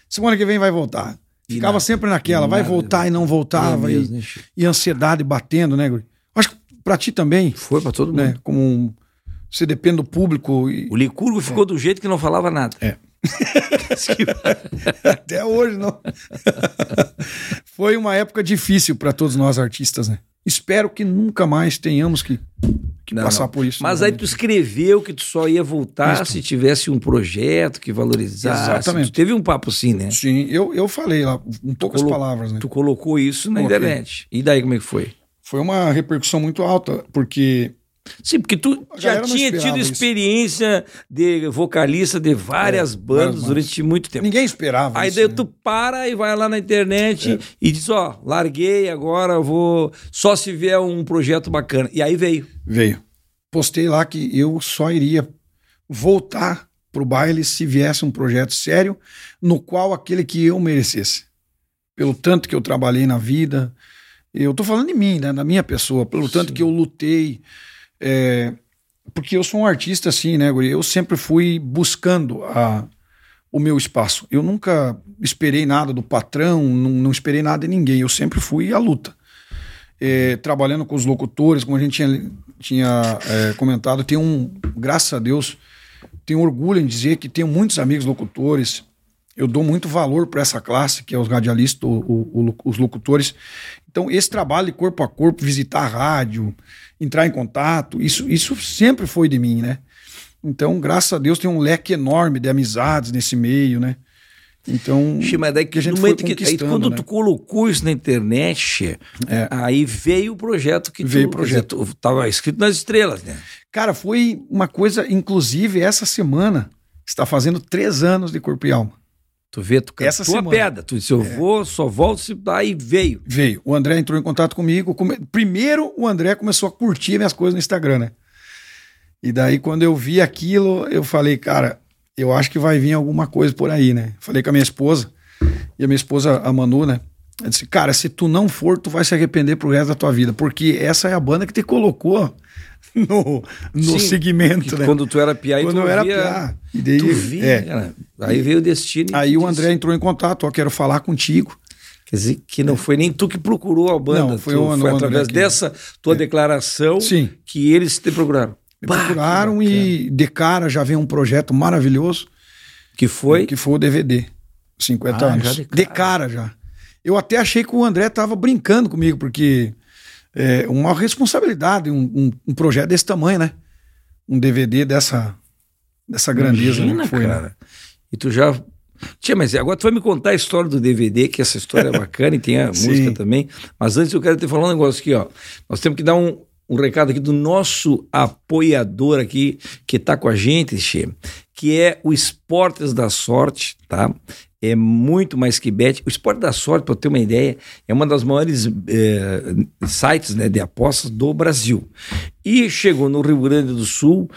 Semana que vem vai voltar. E Ficava nada. sempre naquela, E vai nada. voltar e não voltava. É e, mesmo, né, Chico? e ansiedade batendo, né, Guri? Acho que pra ti também, Foi pra todo mundo. né? Como um- você depende do público. E, O Licurgo ficou do jeito que não falava nada. É. Até hoje, não. Foi uma época difícil para todos nós artistas, né? Espero que nunca mais tenhamos que, que Não, passar não. por isso. Mas aí novamente. tu escreveu que tu só ia voltar Isso. se tivesse um projeto que valorizasse. Exatamente. Tu teve um papo assim, né? Sim, eu, eu falei lá, em poucas palavras, né? Tu colocou isso na Coloquei. internet. E daí como é que foi? Foi uma repercussão muito alta, porque Sim, porque tu A já tinha tido isso. experiência de vocalista de várias É, bandas várias durante muito tempo. ninguém esperava Aí isso. daí né? tu para e vai lá na internet e diz, ó, larguei, agora vou só se vier um projeto bacana. E aí veio. Veio. Postei lá que eu só iria voltar pro baile se viesse um projeto sério, no qual aquele que eu merecesse. Pelo tanto que eu trabalhei na vida. Eu tô falando de mim, né? Da minha pessoa, pelo tanto Sim. que eu lutei. É, porque eu sou um artista assim, né, Guri? Eu sempre fui buscando a, o meu espaço. Eu nunca esperei nada do patrão, não, não esperei nada de ninguém. Eu sempre fui à luta. É, trabalhando com os locutores, como a gente tinha, tinha é, comentado, tenho um, graças a Deus, tenho orgulho em dizer que tenho muitos amigos locutores. Eu dou muito valor para essa classe, que é os radialistas, o- o- o- os locutores. Então, esse trabalho de corpo a corpo, visitar a rádio, entrar em contato, isso, isso sempre foi de mim, né? Então, graças a Deus, tem um leque enorme de amizades nesse meio, né? Então, Xê, mas daí que a gente no momento que, aí, quando né? tu colocou isso na internet, É. aí veio o projeto que Veio tu, o projeto. dizer, tu tava escrito nas estrelas, né? Cara, foi uma coisa, inclusive, essa semana, está fazendo três anos de corpo e alma. Tu vê, tu Essa cantou semana. É. pedra. Tu disse, eu vou, só volto se daí veio. Veio. O André entrou em contato comigo. come- Primeiro, o André começou a curtir minhas coisas no Instagram, né? E daí, quando eu vi aquilo, eu falei, cara, eu acho que vai vir alguma coisa por aí, né? Falei com a minha esposa, e a minha esposa, a Manu, né? Eu disse, cara, se tu não for, tu vai se arrepender pro resto da tua vida, porque essa é a banda que te colocou no, no Sim, segmento, né? Quando tu era piá e Quando tu eu era via, piá. E daí, tu via, é. cara. Aí veio o destino. Aí o disse, André entrou em contato, ó, quero falar contigo. Quer dizer, que não foi nem tu que procurou a banda. Não, foi tu, o- foi o através que- dessa tua declaração Sim. que eles te procuraram. Me Bah, procuraram e de cara já veio um projeto maravilhoso Que foi? que foi o DVD. 50 Ah, anos. de De cara. cara. já. Eu até achei que o André tava brincando comigo, porque é uma responsabilidade, um, um- um projeto desse tamanho, né? Um DVD dessa, dessa grandeza né, Imagina, que foi, né? cara. E tu já. Tia, mas agora tu vai me contar a história do DVD, que essa história é bacana e tem a música também. Mas antes eu quero te falar um negócio aqui, ó. Nós temos que dar um, um recado aqui do nosso apoiador aqui, que tá com a gente, Che, que é o Esportes da Sorte, tá? É muito mais que bet. O Esporte da Sorte, para ter uma ideia, é uma das maiores eh, sites né, de apostas do Brasil. E chegou no Rio Grande do Sul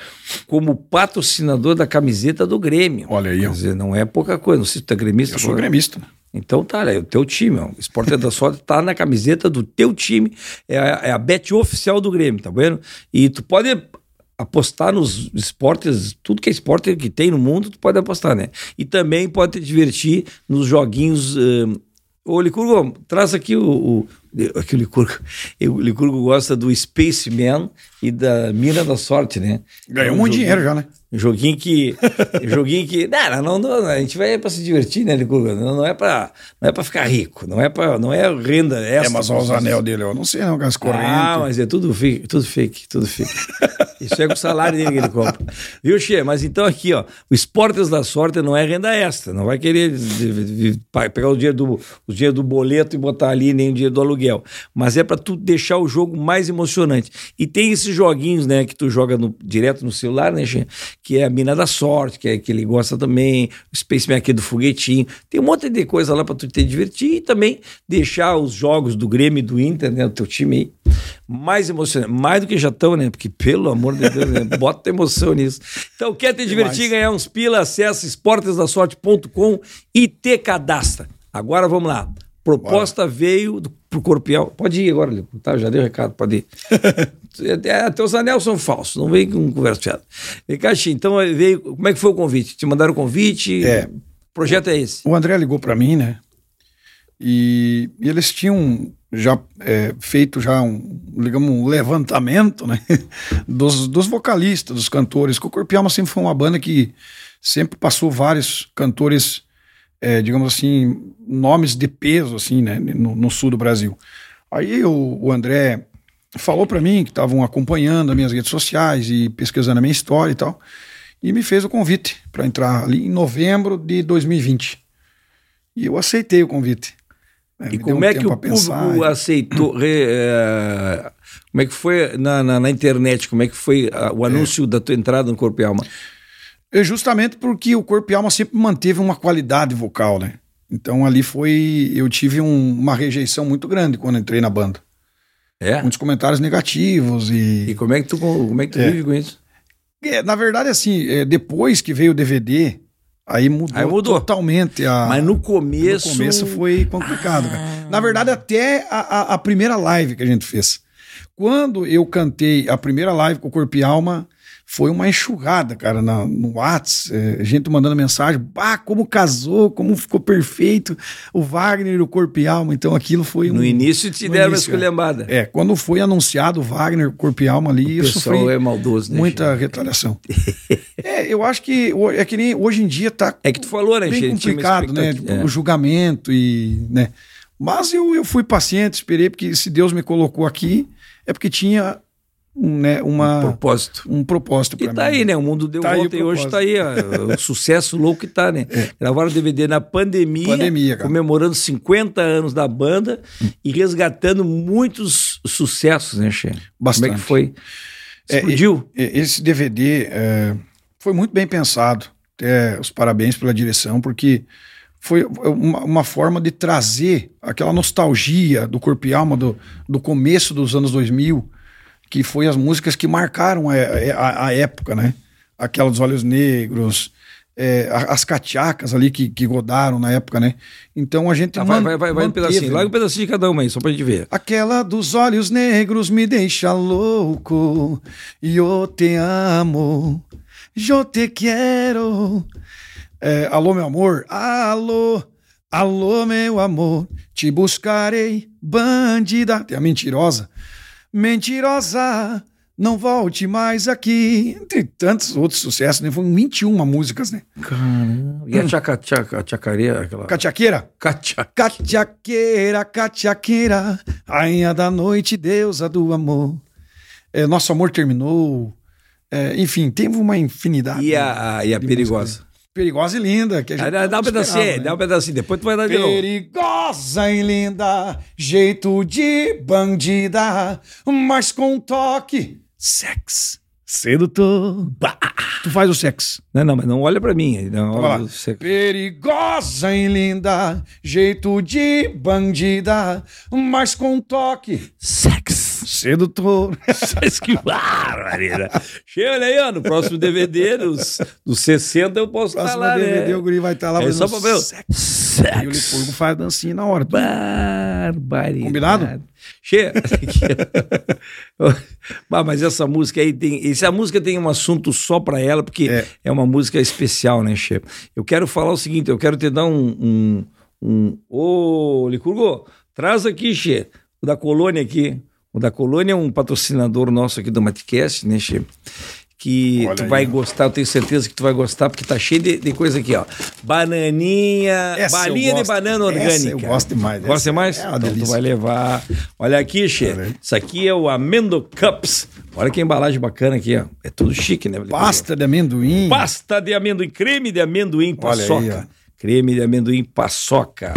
como patrocinador da camiseta do Grêmio. Olha aí, Quer dizer, não é pouca coisa. Não sei se tu é gremista. Eu sou gremista. Então tá, é o teu time. Ó. Esporte da Sorte tá na camiseta do teu time. É a, é a bet oficial do Grêmio, tá vendo? E tu pode apostar nos esportes, tudo que é esporte que tem no mundo, tu pode apostar, né? E também pode te divertir nos joguinhos. hum, Ô, Licurgo, traz aqui o. o aqui o Licurgo. O Licurgo gosta do Spaceman e da Mina da Sorte, né? Ganhou É um monte de dinheiro já, né? Joguinho que. joguinho que. Não, não, não, a gente vai para se divertir, né, Licurgo? Não, não é para não é para ficar rico, não é para não é renda essa. É, mas olha os anel dele, eu não sei não, com as correntes. Ah, mas é tudo fake, tudo fake, tudo fake. Isso é com o salário dele que ele compra. Viu, Che? Mas então aqui, ó, o Esportes da Sorte não é renda extra. Não vai querer pegar o dinheiro, do, o dinheiro do boleto e botar ali, nem o dinheiro do aluguel. Mas é para tu deixar o jogo mais emocionante. E tem esses joguinhos, né, que tu joga no- direto no celular, né? Que é a Mina da Sorte, que, é, que ele gosta também, o Spaceman aqui do foguetinho. Tem um monte de coisa lá para tu te divertir e também deixar os jogos do Grêmio e do Inter, né, do teu time aí, mais emocionante. Mais do que já estão, né? Porque, pelo amor de Deus, né? bota emoção nisso. Então, quer te divertir, ganhar uns pila, acessa esportesdasorte.com e te cadastra. Agora vamos lá. Proposta veio do, pro Corpial. Pode ir agora, Lico, tá? Já deu recado, pode ir. Até, teus anel são falsos, não vem com conversa fiada. Vem cá, então veio. Como é que foi o convite? Te mandaram o convite? É. O projeto é esse. O André ligou para mim, né? E, e eles tinham já é, feito já um, digamos, um levantamento, né? Dos, dos vocalistas, dos cantores. Que o Alma sempre foi uma banda que sempre passou vários cantores, é, digamos assim, nomes de peso, assim, né? No, no sul do Brasil. Aí o, o André falou para mim que estavam acompanhando as minhas redes sociais e pesquisando a minha história e tal, e me fez o convite para entrar ali em novembro de 2020. E eu aceitei o convite. né? E como um é que o público e- aceitou? re- eh, como é que foi na, na, na internet? Como é que foi ah, o anúncio da tua entrada no Corpo e Alma? É justamente porque o Corpo e Alma sempre manteve uma qualidade vocal, né? Então ali foi. Eu tive um- uma rejeição muito grande quando entrei na banda. É? Muitos comentários negativos E e. como é que tu, como é que tu É. vive com isso? É, na verdade, assim, é, depois que veio o DVD, aí mudou, Aí mudou. totalmente a. Mas no começo. No começo foi complicado, cara. Na verdade, até a, a- a primeira live que a gente fez. Quando eu cantei a primeira live com o Corpo e Alma, foi uma enxurrada, cara, na- no Whats, é, gente mandando mensagem, bah, como casou, como ficou perfeito o Wagner e o Corpo e Alma. Então aquilo foi um... No início te no deram uma início, esculhambada. É, quando foi anunciado o Wagner, Corpo e Alma ali, O eu sofri é maldoso, né? muita Chico? retaliação. é, eu acho que é que nem hoje em dia tá É que tu falou, né, bem uma complicado, né? expectativa. O julgamento e, né? Mas eu, eu fui paciente, esperei, porque se Deus me colocou aqui, é porque tinha um, né, É, uma, propósito. um propósito E tá mim. aí, né? O mundo deu Tá volta e hoje tá aí, ó, o sucesso louco que tá, né? Gravaram DVD na pandemia, Pandemia, comemorando 50 anos da banda e resgatando muitos sucessos, né, Che? Como é Bastante. que foi? É, Explodiu. E- Esse DVD é, foi muito bem pensado. Até os parabéns pela direção, porque foi uma, uma forma de trazer aquela nostalgia do corpo e alma do, do começo dos anos 2000, que foi as músicas que marcaram a, a- a época, né? Aquela dos Olhos Negros, é, as catiacas ali que, que rodaram na época, né? Então a gente Tá, vai, vai, vai, vai um pedacinho. Larga um pedacinho de cada uma aí, só pra gente ver. Aquela dos olhos negros me deixa louco. Eu te amo. Eu te quero. É, alô, meu amor. Alô. Alô, meu amor, te buscarei, bandida. Tem a mentirosa. Mentirosa, não volte mais aqui. Tem tantos outros sucessos, né? Foram 21 músicas, né? Caramba. E a tchaca, tchaca, tchacaria, aquela... Catiaqueira. Catia. Catiaqueira, catiaqueira, rainha da noite, deusa do amor. É, nosso amor terminou. É, enfim, teve uma infinidade. E a, a- e a perigosa? Perigosa e linda. Que a gente Dá, dá um pedacinho, né? dá um pedacinho. Depois tu vai dar de novo. Perigosa e linda, jeito de bandida, mas com toque, sex, sedutor. Bah, tu faz o sexo. Não, não, mas não olha pra mim. Não, olha, você- Perigosa e linda, jeito de bandida, mas com toque, Sex. Sedutor. Mas que barbaridade. Chega, olha aí, ó, no próximo DVD, dos, dos 60, eu posso estar Próximo lá, DVD, né? o guri vai estar lá É só pra ver. o sexo. E o. Licurgo faz dancinha na hora. Barbaridade. Combinado? Chega. Bah, mas essa música aí tem. Essa música tem um assunto só pra ela, porque é, É. uma música especial, né, Che? Eu quero falar o seguinte: eu quero te dar um. um, um... Ô, Licurgo, traz aqui, Che, da Colônia aqui. O da Colônia é um patrocinador nosso aqui do Matcast, né, Che? Que Olha tu vai ó. gostar, eu tenho certeza que tu vai gostar, porque tá cheio de, de coisa aqui, ó. Bananinha, Essa balinha de banana Essa orgânica. eu gosto demais. Gosta Essa mais? é uma então tu delícia. vai levar. Olha aqui, Che. Isso aqui é o Amendo Cups. Olha que embalagem bacana aqui, ó. É tudo chique, né? Pasta de amendoim. Pasta de amendoim, creme de amendoim Olha aí, paçoca. creme de amendoim paçoca.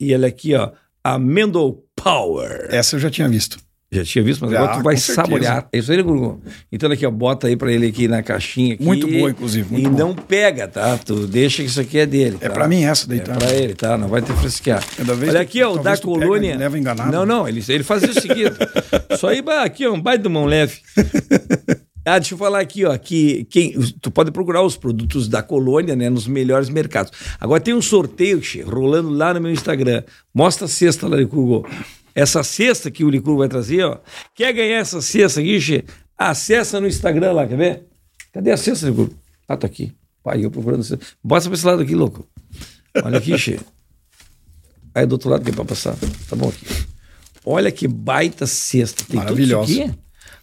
E olha aqui, ó. Amendo Power. Essa eu já tinha visto. Já tinha visto, mas Já, agora tu vai saborear. É isso aí, Gurgu? Então aqui, ó, bota aí pra ele aqui na caixinha. Aqui, Muito boa, inclusive, muito e boa. não pega, tá? Tu deixa que isso aqui é dele. É tá? pra mim essa daí, É tá? pra ele, tá? Não vai ter fresquear. Cada vez Olha tu- aqui, ó, o da pega colônia. e leva enganado. Não, não, ele, ele fazia o seguinte. só aí, aqui, ó, um baita do mão leve. Ah, deixa eu falar aqui, ó, que quem, tu pode procurar os produtos da Colônia, né, nos melhores mercados. Agora tem um sorteio, che, rolando lá no meu Instagram. Mostra a cesta lá, Licurgo. Essa cesta que o Licurgo vai trazer, ó. Quer ganhar essa cesta aqui, che? Acessa no Instagram lá, quer ver? Cadê a cesta, Licurgo? Ah, tá aqui. Pai, eu procurando cesta. Bota pra esse lado aqui, louco. Olha aqui, che. Aí do outro lado que é pra passar. Tá bom aqui. Olha que baita cesta. Tem tudo isso Maravilhosa. aqui?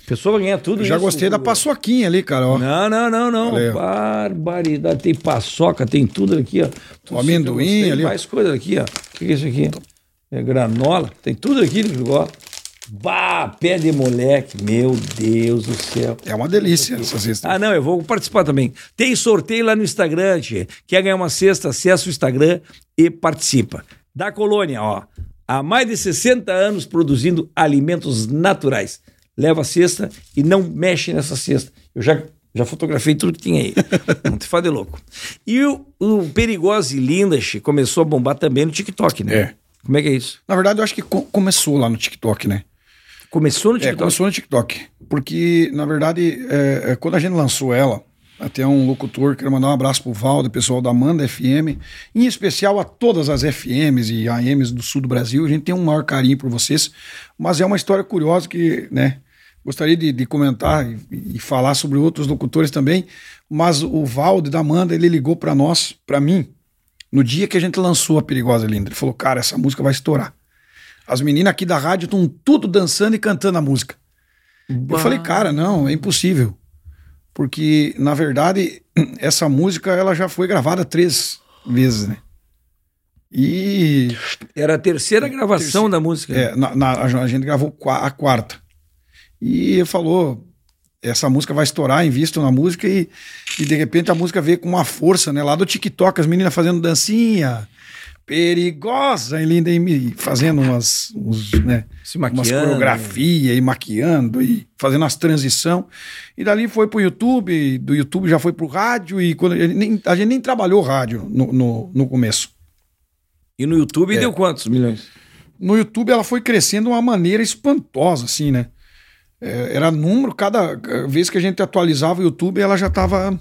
Pessoa vai ganhar tudo Eu já isso, gostei da paçoquinha ali, cara. Ó. Não, não, não, não. Ó. Barbaridade. Tem paçoca, tem tudo aqui, ó. Tudo amendoim que eu gostei, ali. Mais coisa aqui, ó. O que é isso aqui? É granola. Tem tudo aqui, ó. Bah, pé de moleque. Meu Deus do céu. É uma delícia essa cesta. Ah, não, eu vou participar também. Tem sorteio lá no Instagram, tia. Quer ganhar uma cesta, acessa o Instagram e participa. Da Colônia, ó. Há mais de 60 anos produzindo alimentos naturais. Leva a cesta e não mexe nessa cesta. Eu já, já fotografei tudo que tinha aí. não te faz de louco. E o, o Perigosa e Lindas começou a bombar também no TikTok, né? É. Como é que é isso? Na verdade, eu acho que co- começou lá no TikTok, né? Começou no É, TikTok? começou no TikTok. Porque, na verdade, é, é, quando a gente lançou ela, até um locutor, quero mandar um abraço pro Valdo, pessoal da Amanda FM, em especial a todas as FMs e AMs do sul do Brasil. A gente tem um maior carinho por vocês, mas é uma história curiosa que, né, gostaria de, de comentar e, e falar sobre outros locutores também. Mas o Valdo da Amanda, ele ligou para nós, para mim, no dia que a gente lançou a Perigosa Linda. Ele falou, cara, essa música vai estourar. As meninas aqui da rádio estão tudo dançando e cantando a música. Eu falei, cara, não, é impossível. Porque, na verdade, essa música ela já foi gravada três vezes, né? E Era a terceira gravação da música. é, na- na- a gente gravou a quarta. E falou: essa música vai estourar, invisto na música, e, e de repente a música veio com uma força, né? Lá do TikTok, as meninas fazendo dancinha, perigosa e linda, e me- fazendo umas, uns, né? Se umas coreografia e maquiando e fazendo as transição. E dali foi pro YouTube, do YouTube já foi pro rádio, e quando, a, gente nem, a gente nem trabalhou rádio no, no, no começo. E no YouTube É. deu quantos milhões? no YouTube ela foi crescendo de uma maneira espantosa, assim, né? É, era número, cada vez que a gente atualizava o YouTube, ela já estava.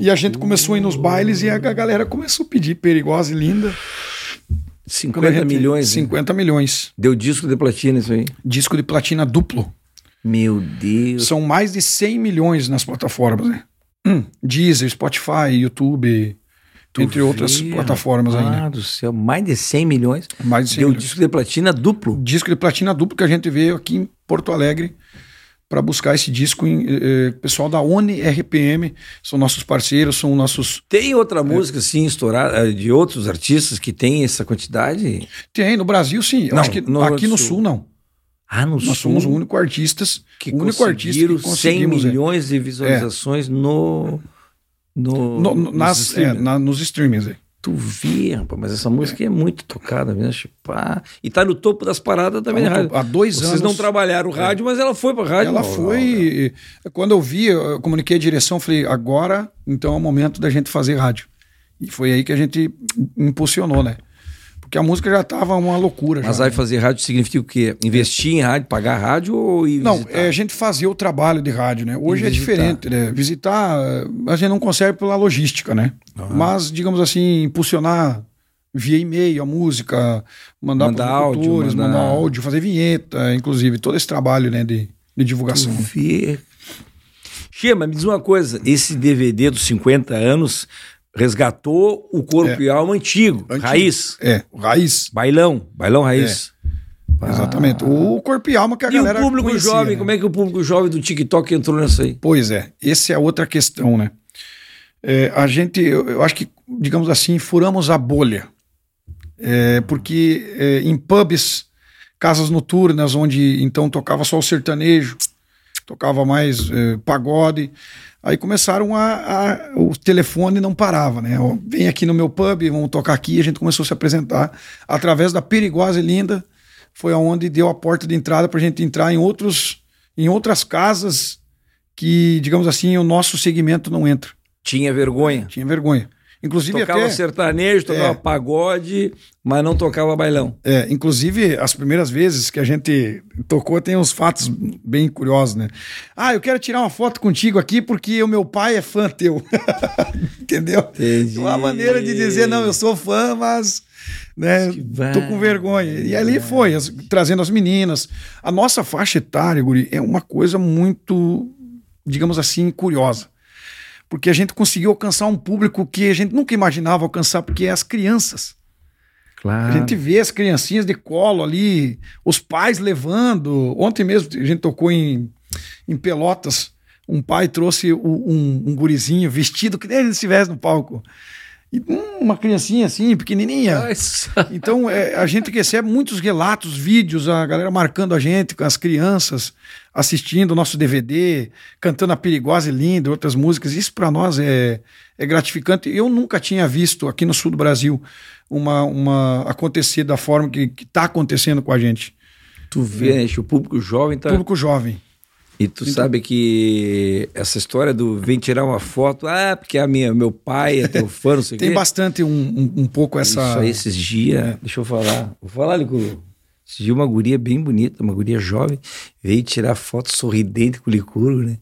E a gente começou a ir nos bailes e a galera começou a pedir perigosa e linda. Quando a 50 gente- milhões. né? 50 milhões. Deu disco de platina isso aí. Disco de platina duplo. Meu Deus. São mais de 100 milhões nas plataformas, né? Hum, Deezer, Spotify, YouTube, Tu entre outras vê, plataformas aí. Ah, Né? do céu, mais de 100 milhões. Mais de 100 Deu milhões. disco de platina duplo. Disco de platina duplo que a gente veio aqui em Porto Alegre para buscar esse disco. Em, eh, pessoal da ONI RPM são nossos parceiros, são nossos. Tem outra música assim estourada de outros artistas que tem essa quantidade? Tem, no Brasil sim. Não, acho que no aqui no Sul. Não. Ah, no Nós Sul, somos o único artistas, que o único artista que 100 conseguimos é, milhões de visualizações no, no, no- no- nos nas, é, streaming. na- nos streamings. É. Tu vê, rapaz, mas essa música é, muito tocada mesmo. pá. E tá no topo das paradas também Tá no rádio. Há dois Vocês anos- não trabalharam o rádio, mas ela foi pra rádio. Ela Não, foi. Quando eu vi, eu comuniquei a direção, falei, agora então é o momento da gente fazer rádio. E foi aí que a gente impulsionou, né? Porque a música já estava uma loucura. Mas já, aí né? fazer rádio significa o quê? Investir em rádio, pagar rádio ou ir Não, visitar? é a gente fazia o trabalho de rádio, né? Hoje é diferente, né? Visitar, a gente não consegue pela logística, né? Mas, digamos assim, impulsionar via e-mail a música, mandar Mandar para áudio, mandar- mandar áudio, fazer vinheta, inclusive, todo esse trabalho, né, de, de divulgação. Vê. Chema, me diz uma coisa: esse DVD dos 50 anos resgatou o corpo É. e alma antigo, Antigo. raiz, É, raiz. bailão, bailão raiz. Exatamente. O corpo e alma que a Ah. E o galera público conhecia, jovem, né? como é que o público jovem do TikTok entrou nessa aí? Pois é, essa é outra questão, né? É, a gente, eu, eu acho que, digamos assim, furamos a bolha. É, porque é, em pubs, casas noturnas, onde então tocava só o sertanejo, tocava mais é, pagode, aí começaram a, a- O telefone não parava, né? Ó, Vem aqui no meu pub, vamos tocar aqui. A gente começou a se apresentar através da Perigosa e Linda, foi aonde deu a porta de entrada para a gente entrar em outros em outras casas que, digamos assim, o nosso segmento não entra. Tinha vergonha. Tinha vergonha. Inclusive Tocava até, sertanejo, tocava É. pagode, mas não tocava bailão. é, inclusive as primeiras vezes que a gente tocou tem uns fatos bem curiosos, né? Ah, eu quero tirar uma foto contigo aqui porque o meu pai é fã teu. Entendeu? Entendi. Uma maneira de dizer não, eu sou fã, mas né, tô com vergonha. E ali foi, as- trazendo as meninas. A nossa faixa etária, Guri, é uma coisa muito, digamos assim, curiosa. Porque a gente conseguiu alcançar um público que a gente nunca imaginava alcançar, porque é as crianças. Claro. A gente vê as criancinhas de colo ali, os pais levando. Ontem mesmo a gente tocou em, em Pelotas. Um pai trouxe o- um, um gurizinho vestido que nem ele estivesse no palco. E hum, uma criancinha assim, pequenininha. Nossa. Então, é, a gente recebe muitos relatos, vídeos, a galera marcando a gente, com as crianças assistindo o nosso DVD, cantando a Perigosa e Linda, outras músicas. Isso para nós é, é gratificante. Eu nunca tinha visto aqui no sul do Brasil uma, uma acontecer da forma que está acontecendo com a gente. Tu vê, né, que o público jovem tá. Público jovem. E tu sabe que essa história do vem tirar uma foto, ah, porque a minha, meu pai é teu fã, não sei o Tem quê. bastante um, um, um pouco essa. Isso aí, esses dias, deixa eu falar. Vou falar, Licuru. Esse dia uma guria bem bonita, uma guria jovem, veio tirar foto sorridente com o Licuro, né?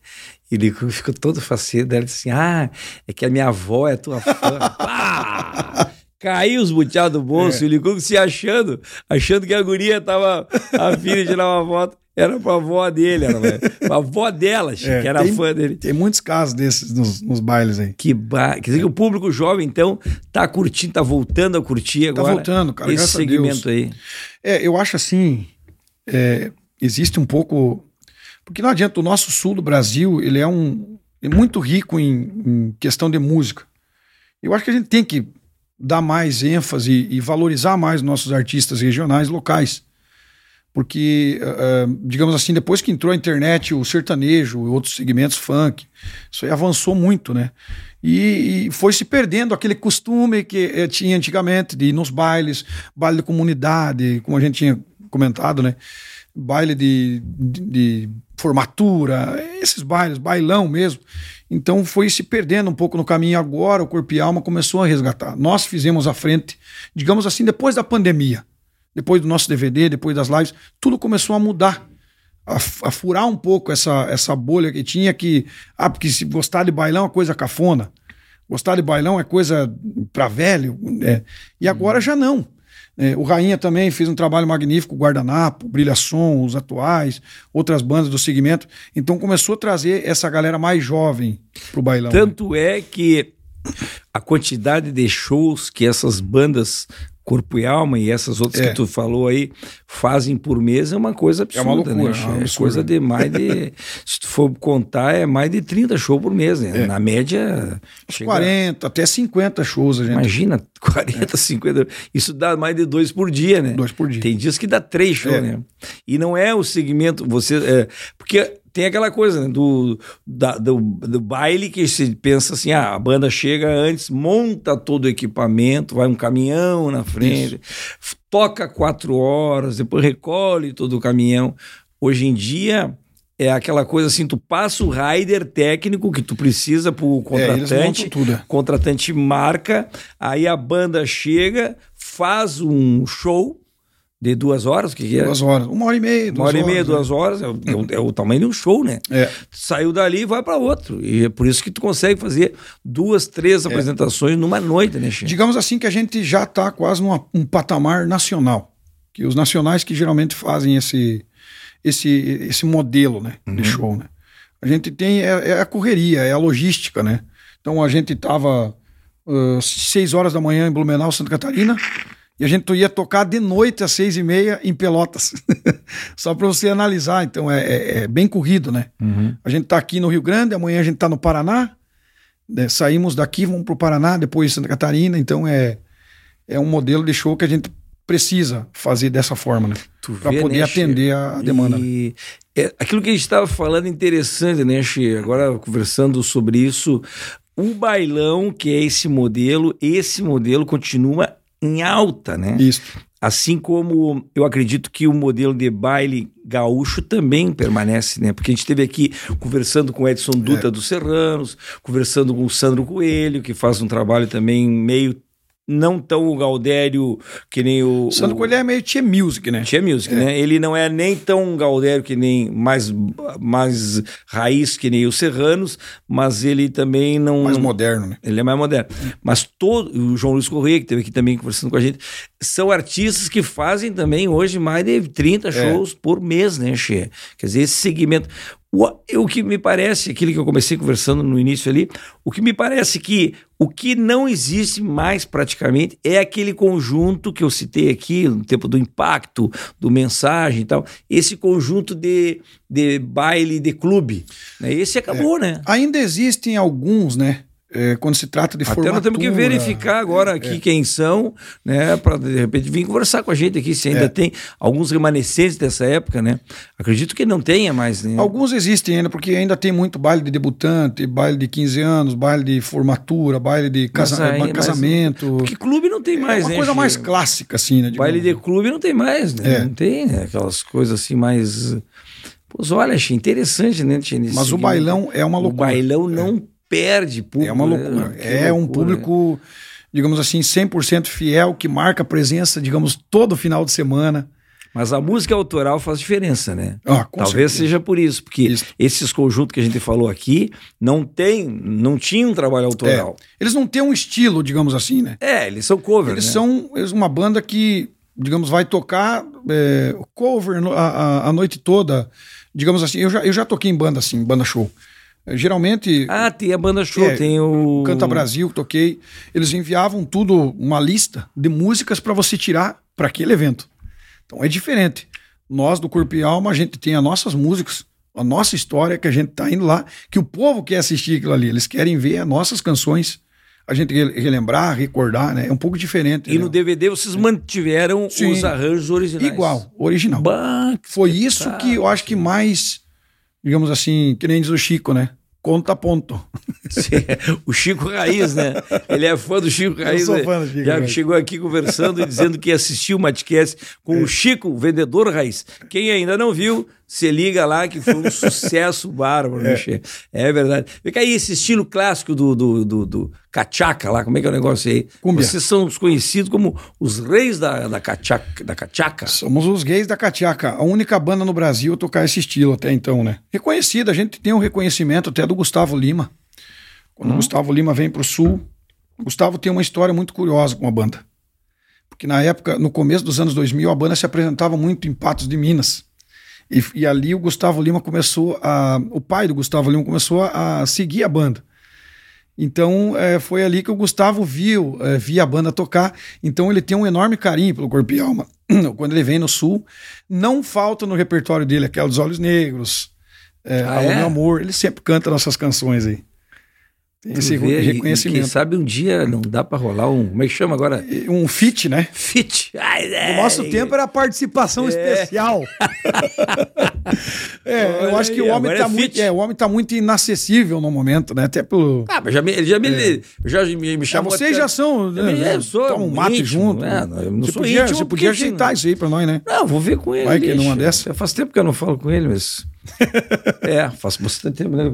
E o Licuro ficou todo faceiro. Ela disse assim: Ah, é que a minha avó é tua fã. Pá! Caiu os buteados do bolso, e o Licuro se achando, achando que a guria tava a filha de tirar uma foto. Era pra avó dele, era pra avó dela, É, que era tem, fã dele. Tem muitos casos desses nos, nos bailes aí. Que ba... Quer dizer que o público jovem, então, tá curtindo, tá voltando a curtir Tá agora. voltando, cara, Esse segmento aí. É, eu acho assim, é, existe um pouco, porque não adianta, o nosso sul do Brasil, ele é um é muito rico em, em questão de música. Eu acho que a gente tem que dar mais ênfase e valorizar mais nossos artistas regionais, locais. Porque, ah, digamos assim, depois que entrou a internet, o sertanejo, outros segmentos funk, isso aí avançou muito, né? E, e foi se perdendo aquele costume que eh, tinha antigamente de ir nos bailes, baile de comunidade, como a gente tinha comentado, né? Baile de, de, de formatura, esses bailes, bailão mesmo. Então foi se perdendo um pouco no caminho. Agora o Corpo e Alma começou a resgatar. Nós fizemos a frente, digamos assim, depois da pandemia depois do nosso DVD, depois das lives, tudo começou a mudar. A, a, furar um pouco essa, essa bolha que tinha que. Ah, porque se gostar de bailão é coisa cafona. Gostar de bailão é coisa para velho. É. E agora já não. É, o Rainha também fez um trabalho magnífico, Guardanapo, Brilha Som, os atuais, outras bandas do segmento. Então começou a trazer essa galera mais jovem pro bailão. Tanto é que a quantidade de shows que essas bandas Corpo e Alma e essas outras É. que tu falou aí fazem por mês é uma coisa absurda, loucura, né? é uma É coisa de mais de. se tu for contar, é mais de 30 shows por mês, né? Na média. chega- 40, até 50 shows a gente. Imagina, 40, 50. Isso dá mais de dois por dia, né? Dois por dia. Tem dias que dá três shows, É. né? E não é o segmento. Você, é, porque tem aquela coisa né, do, da- do, do baile que se pensa assim: ah, a banda chega antes, monta todo o equipamento, vai um caminhão na frente, f- toca quatro horas, depois recolhe todo o caminhão. Hoje em dia. É aquela coisa assim, tu passa o rider técnico que tu precisa pro É, contratante, é. contratante marca, aí a banda chega, faz um show de duas horas, o que, que é? Duas horas. Uma hora e meia, Uma duas hora e meia, horas, duas horas, é o, é o- é o tamanho de um show, né? É. Saiu dali e vai para outro. E é por isso que tu consegue fazer duas, três apresentações numa noite, né, Chico? Digamos assim que a gente já está quase num um patamar nacional. Que os nacionais que geralmente fazem esse, esse, esse modelo né, Uhum. de show. Né? A gente tem é, é a correria, é a logística, né? Então a gente estava seis horas da manhã em Blumenau, Santa Catarina, e a gente ia tocar de noite às seis e meia em Pelotas. Só para você analisar. Então é, é- é bem corrido, né? Uhum. A gente está aqui no Rio Grande, amanhã a gente está no Paraná, né, saímos daqui, vamos para o Paraná, depois Santa Catarina, então é, é um modelo de show que a gente precisa fazer dessa forma, né? Para poder né, atender a demanda. né? E é, aquilo que a gente estava falando é interessante, né, Xê? Agora conversando sobre isso, o bailão, que é esse modelo, esse modelo continua em alta, né? Isso. Assim como eu acredito que o modelo de baile gaúcho também permanece, né? Porque a gente esteve aqui conversando com Edson Duta dos Serranos, conversando com o Sandro Coelho, que faz um trabalho também meio não tão o Gaudério que nem o. Sandro o... Coelho é meio tia music, né? Tia Music, né? Ele não é nem tão Gaudério que nem mais, mais raiz que nem os Serranos, mas ele também não. Mais moderno, né? ele é mais moderno. Mas todo. O João Luiz Corrêa, que esteve aqui também conversando com a gente, são artistas que fazem também hoje mais de 30 shows por mês, né, Che? Quer dizer, esse segmento. O, que me parece, aquilo que eu comecei conversando no início ali, o que me parece que o que não existe mais praticamente é aquele conjunto que eu citei aqui, no tempo do impacto, do mensagem e tal, esse conjunto de, de baile de clube. Né? Esse acabou, né? Ainda existem alguns, né? É, quando se trata de Até formatura. nós temos que verificar agora aqui quem são, né? Para de repente vir conversar com a gente aqui, se ainda É. tem alguns remanescentes dessa época, né? Acredito que não tenha mais, né? Alguns existem ainda, porque ainda tem muito baile de debutante, baile de 15 anos, baile de formatura, baile de casa- Mas ba- mas- casamento. Porque clube não tem mais, é uma né? coisa Chico? mais clássica, assim, né? Baile de clube não tem mais, né? É. Não tem né? aquelas coisas assim mais. Pois olha, achei interessante, né, nesse Mas o bailão é uma O loucura. bailão não perde público. É uma né? loucura. Que É um loucura, né? público, digamos assim, 100% fiel, que marca presença, digamos, todo final de semana. Mas a música autoral faz diferença, né? Ah, Talvez certeza. seja por isso, porque Isso. esses conjuntos que a gente falou aqui não tem, não tinham um trabalho autoral. Eles não têm um estilo, digamos assim, né? É, eles são cover, Eles né? são eles uma banda que, digamos, vai tocar é, cover a, a- a noite toda. Digamos assim, eu já, eu já toquei em banda assim, banda show. É, geralmente, Ah, tem a banda show, É, tem o Canta Brasil, toquei. Eles enviavam tudo, uma lista de músicas para você tirar para aquele evento. Então é diferente. Nós do Corpo e Alma, a gente tem as nossas músicas, a nossa história que a gente tá indo lá, que o povo quer assistir aquilo ali. Eles querem ver as nossas canções, a gente re- relembrar, recordar, né? É um pouco diferente. E né? no DVD vocês mantiveram Sim. os arranjos originais. Igual, original. Que Foi isso que eu acho que mais, digamos assim, que nem diz o Chico, né? Conta ponto. o Chico Raiz, né? Ele é fã do Chico Raiz. sou né? fã do Chico Já Raiz. chegou aqui conversando e dizendo que assistiu o Matcast com o Chico, o vendedor raiz. Quem ainda não viu, se liga lá que foi um sucesso bárbaro, Che? É verdade. Fica aí esse estilo clássico do, do, do, do cachaca lá, como é que é o negócio aí? Cúmbia. Vocês são os conhecidos como os reis da, da, cachaca, da cachaca. Somos os gays da Catiaca, a única banda no Brasil a tocar esse estilo até então, né? Reconhecida, a gente tem um reconhecimento até do Gustavo Lima. Quando o Gustavo Lima vem sul, o Gustavo tem uma história muito curiosa com a banda. Porque na época, no começo dos anos 2000, a banda se apresentava muito em Patos de Minas. E, e ali o Gustavo Lima começou a. O pai do Gustavo Lima começou a seguir a banda. Então é, foi ali que o Gustavo viu, é, via a banda tocar. Então ele tem um enorme carinho pelo Corpo e Alma. Quando ele vem no Sul, não falta no repertório dele aquela dos Olhos Negros, é, Ah, Alô é? Meu Amor. Ele sempre canta nossas canções aí. Tem esse vê, e- e reconhecimento. Quem sabe um dia não dá pra rolar um. Como é que chama agora? Um fit, né? Fit. Ai, O é, nosso tempo era participação especial. É, eu acho que o homem agora tá é muito, é, o homem tá muito inacessível no momento, né? Até pelo. Ah, mas já me, ele já me, já me, me É, chamou. vocês até- já são. Eu, me- né, sou Toma um mate íntimo, junto. né? Eu não você sou podia, íntimo você podia ajeitar isso aí pra nós, né? Não, vou ver com ele. Vai que numa dessa. Faz tempo que eu não falo com ele, mas. é, faz bastante tempo, né?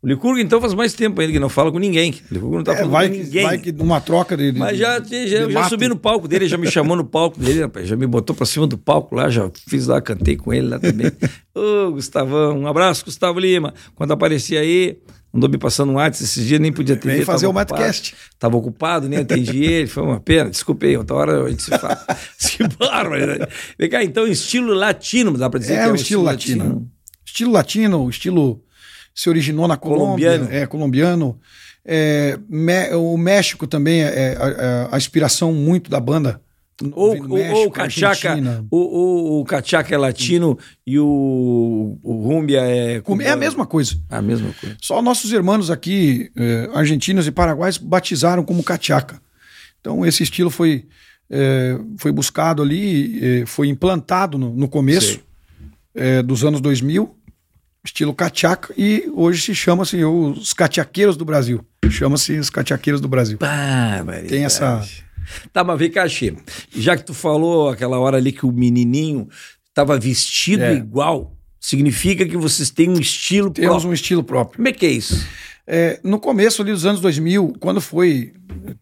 O Licurgo, então, faz mais tempo ainda que não fala com ninguém. O Licurgo não tá É, falando vai, com ninguém. vai que numa troca de. de- Mas já, já, já subi no palco dele, já me chamou no palco dele, rapaz, já me botou pra cima do palco lá, já fiz lá, cantei com ele lá também. Ô, Gustavão, um abraço, Gustavo Lima. Quando aparecia aí, andou me passando um WhatsApp esses dias, nem podia atender. Vem fazer o. Matcast. Tava ocupado, nem atendi ele, foi uma pena, desculpe aí, outra hora a gente se fala. que bárbaro. né? Vem cá, então, estilo latino, dá pra dizer É, que é o um estilo latino. Estilo latino, estilo se originou na Colômbia. Colombiano. É, colombiano. É, Me- o México também é, é a, é a inspiração muito da banda. Ou, Vem do ou, México, ou o cachaca, o, o, o cachaca é latino e o, o rumbia é... É a mesma coisa. A mesma coisa. Só nossos irmãos aqui, eh, argentinos e paraguaios, batizaram como cachaca. Então, esse estilo foi, eh, foi buscado ali, eh, foi implantado no, no começo dos anos 2000, estilo cachaca, e hoje se chama-se os cachaqueiros do Brasil. Chama-se os cachaqueiros do Brasil. Ah, Tem essa. Tá, mas vem cá, Xê. Já que tu falou aquela hora ali que o menininho tava vestido É. igual, significa que vocês têm um estilo Temos próprio. um estilo próprio. Como é que é isso? É, no começo ali dos anos 2000, quando foi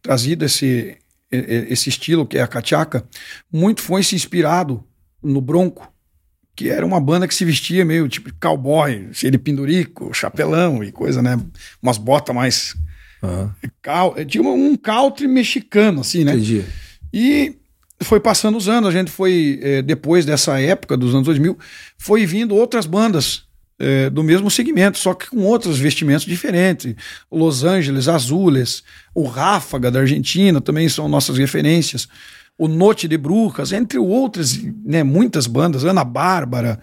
trazido esse, esse estilo que é a cachaca, muito foi se inspirado no Bronco, que era uma banda que se vestia meio tipo cowboy, de pendurico, chapelão e coisa, né? Umas botas mais. cal- Tinha um country mexicano, assim, né? Entendi. E foi passando os anos, a gente foi, eh, depois dessa época, dos anos 2000, foi vindo outras bandas eh, do mesmo segmento, só que com outros vestimentos diferentes. Los Angeles, Azules, o Ráfaga da Argentina também são nossas referências. O Noite de Brujas, entre outras, né, muitas bandas, Ana Bárbara,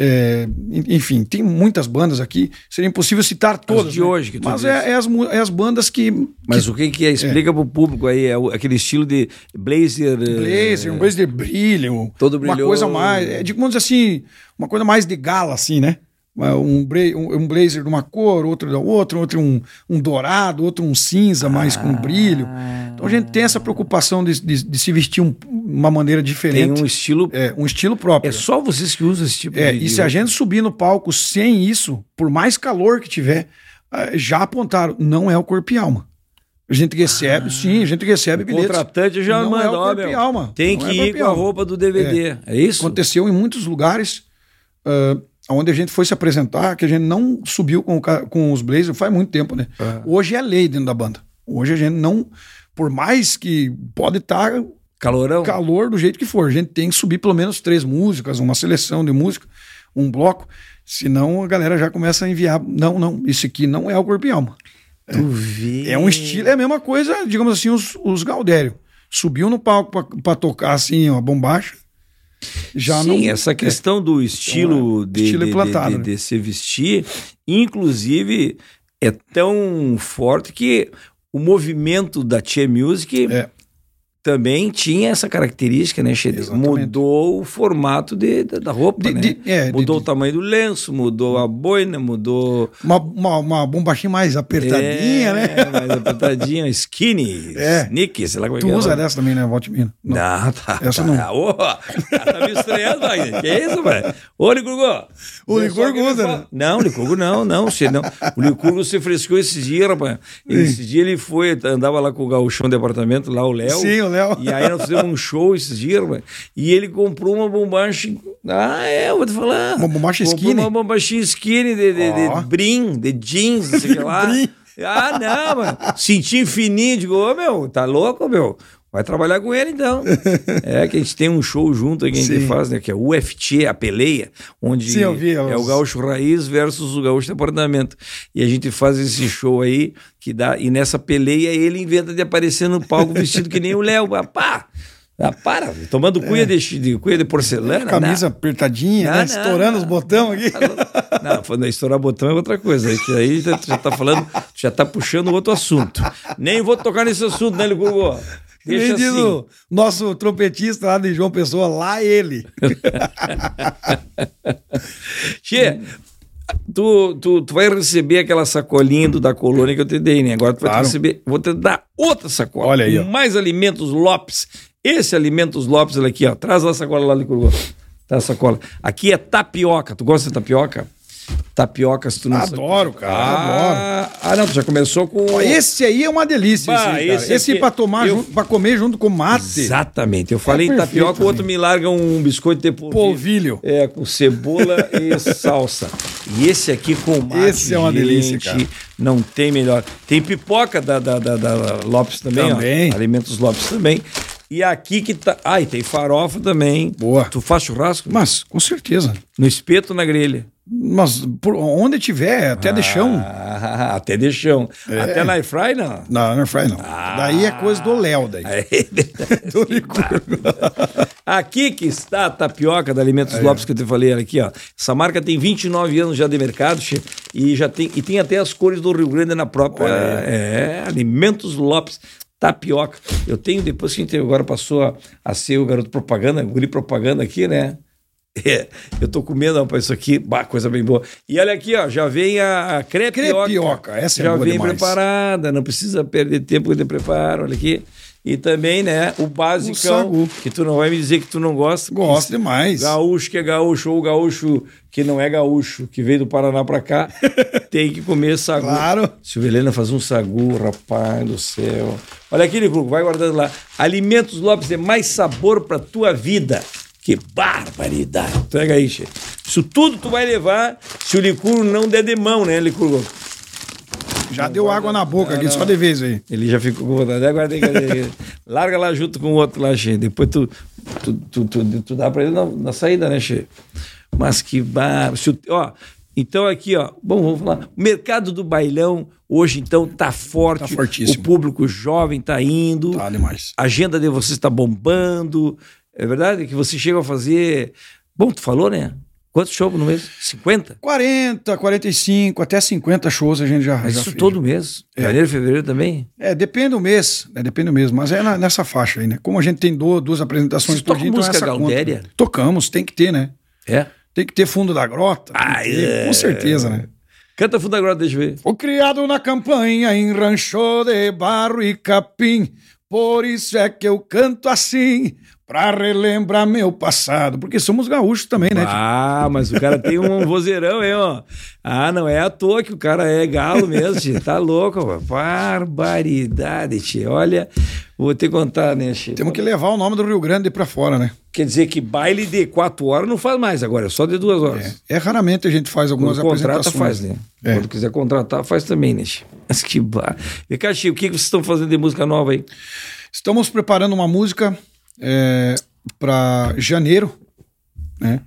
eh, enfim, tem muitas bandas aqui. Seria impossível citar todas. de né? hoje que tu Mas é, é as, é as bandas que. Mas o que que é? Explica pro público aí, é aquele estilo de blazer... eh, blazer, um blazer de brilho, Todo uma coisa mais, é, digamos assim, uma coisa mais de gala, assim, né? Um, um- blazer de uma cor, outro da outra, outro um, um dourado, outro um cinza mais com brilho. Então a gente tem essa preocupação de, de- de se vestir um- uma maneira Tem diferente, um estilo... é, um estilo próprio. É só vocês que usam esse tipo É, de... e se a gente subir no palco sem isso, por mais calor que tiver, ah, já apontaram, não é o corpo e alma. A gente recebe, sim, a gente recebe O bilhetes. contratante já Não manda, é o corpo meu, e alma. Tem Não que é ir com a roupa do DVD. É, isso? Aconteceu em muitos lugares ah, onde a gente foi se apresentar, que a gente não subiu com, com os Blazers faz muito tempo, né? Hoje é lei dentro da banda. Hoje a gente não, por mais que pode estar Calorão? calor do jeito que for, a gente tem que subir pelo menos três músicas, uma seleção de música, um bloco, senão a galera já começa a enviar. Não, não, isso aqui não é o corpo e alma. Tu vê. É um estilo, é a mesma coisa, digamos assim, os, os Gaudério. Subiu no palco pra- pra tocar assim, uma bombacha. Já Sim, não, essa questão do estilo, Então, é, de, estilo de, implantado, de, né? de, de se vestir, inclusive, é tão forte que o movimento da Tia Music É. também tinha essa característica, né? Exatamente. Mudou o formato de, da, da roupa, De- né? de- é, de- mudou de- o tamanho do lenço, mudou a boina, mudou... Uma, uma, uma bombachinha mais apertadinha, é, né? Mais apertadinha, skinny, É. sneaky, sei lá como é Tu que é. usa dessa também, né, Valtimino? Não. Não, tá. Essa tá. não. Ô, tá me estranhando. Que isso, velho? Ô, Licurgo. O é Licurgo usa, né? Não, Licurgo não, não. Você não. O Licurgo se frescou esses dias, rapaz. Esse dia ele foi, andava lá com o gauchão departamento, lá o Léo. Sim, o Léo. E aí nós fizemos um show esses dias, rapaz. E ele comprou uma bombacha. Ah, é, eu vou te falar. Uma bombacha skinny? Uma bombachinha skinny de, de, de Ó. brim, de jeans, sei lá. Ah, não, mano. Cintinho fininho, digo, ô meu, tá louco, meu? Vai trabalhar com ele, então. é que a gente tem um show junto que a gente Sim. faz, né? Que é o UFT, a peleia, onde Sim, eu vi, é o gaúcho raiz versus o gaúcho de apartamento. E a gente faz esse show aí, que dá. E nessa peleia ele inventa de aparecer no palco vestido que nem o Léo. Ah, pá! Ah, para, tomando cuia, de, de, cuia de porcelana. É. Camisa apertadinha, Não, né? não, Estourando não. os botões aqui. Não, falando em estourar botão é outra coisa. Aí, aí tu já tá falando, já tá puxando outro assunto. Nem vou tocar nesse assunto, né, Licurgo? Deixa diz assim. o nosso trompetista lá de João Pessoa, lá ele. Tchê, tu, tu, tu vai receber aquela sacolinha do, da colônia que eu te dei, né? Agora tu vai Claro. receber. Vou te dar outra sacola. Olha aí, com ó. mais alimentos Lopes. Esse Alimentos Lopes, olha aqui, ó. Traz a sacola lá, Licurgo. Traz a sacola. Aqui é tapioca. Tu gosta de tapioca? Tapioca, se tu não sabe. Adoro, cara, Ah, ah, não, tu já começou com. Ó, Esse aí é uma delícia. Bah, esse esse esse pra tomar eu- junto, pra comer junto com mate. Exatamente. Eu falei É tapioca, o outro me larga um biscoito de polvilho. Polvilho. É, com cebola e salsa. E esse aqui com mate, Esse é uma delícia, cara. Não tem melhor. Tem pipoca da, da, da, da Lopes também, Também. ó. Alimentos Lopes também. E aqui que tá... Ah, e tem farofa também. Boa. Tu faz churrasco? Mas, com certeza. No espeto ou na grelha? Mas por onde tiver, até de chão. Ah, até de chão. É. Até na airfry, não. Não, não fry não. Daí é coisa do Léo, daí. Aí, Do. Aqui que está a tapioca da Alimentos É. Lopes que eu te falei aqui, ó. Essa marca tem 29 anos já de mercado, che, e já tem e tem até as cores do Rio Grande na própria. Olha É, Alimentos Lopes tapioca. Eu tenho depois que a gente agora passou a, a ser o garoto propaganda, o guri propaganda aqui, né? É, eu tô comendo rapaz, isso aqui, bah, coisa bem boa. E olha aqui, ó, já vem a, a crepioca. Crepioca, essa é já boa vem demais. preparada, não precisa perder tempo de preparo, olha aqui. E também, né, o básico, sagu. que tu não vai me dizer que tu não gosta. Gosto demais. Gaúcho que é gaúcho, ou gaúcho que não é gaúcho, que veio do Paraná pra cá, tem que comer sagu. Claro. Silvelena faz um sagu, rapaz do céu. Olha aqui, Licurgo, vai guardando lá. Alimentos Lopes é mais sabor pra tua vida. Que barbaridade. Pega aí, che. Isso tudo tu vai levar se o Licurgo não der de mão, né, Licurgo? Já deu água na boca aqui, só de vez aí. Ele já ficou com vontade. Agora tem que... Larga lá junto com o outro lá, Che. Depois tu, tu, tu, tu, tu dá pra ele na, na saída, né, Che? Mas que. Se o- Ó, então aqui, ó. Bom, vamos falar. O mercado do bailão hoje, então, tá forte. Tá fortíssimo. O público jovem tá indo. Tá demais. A agenda de vocês está bombando. É verdade que você chega a fazer. Bom, tu falou, né? Quantos shows no mês? 50? 40, 45, até 50 shows a gente já, Mas já isso fez. todo mês. Janeiro, fevereiro também. É, depende do mês, né? Depende do mês, mas é na- nessa faixa aí, né? Como a gente tem do- duas apresentações Vocês por dia, então música essa conta. gaudéria? Tocamos, tem que ter, né? É. Tem que ter fundo da grota. Ah, é. Com certeza, né? Canta fundo agora, deixa eu ver. Fui criado na campanha em rancho de barro e capim, por isso é que eu canto assim, pra relembrar meu passado, porque somos gaúchos também, né? Ah, mas o cara tem um vozeirão, hein, ó. Ah, não é à toa que o cara é galo mesmo, tio. Tá louco. Barbaridade, tio. Olha, vou te contar, né, tio? Temos que levar o nome do Rio Grande pra fora, né? Quer dizer que baile de quatro horas não faz mais agora, é só de duas horas. É, é raramente a gente faz algumas Quando contrata, apresentações. faz, né? É. Quando quiser contratar, faz também, né, tio? Mas que bar... Cá, tio, o que vocês estão fazendo de música nova aí? Estamos preparando uma música é, para janeiro, né?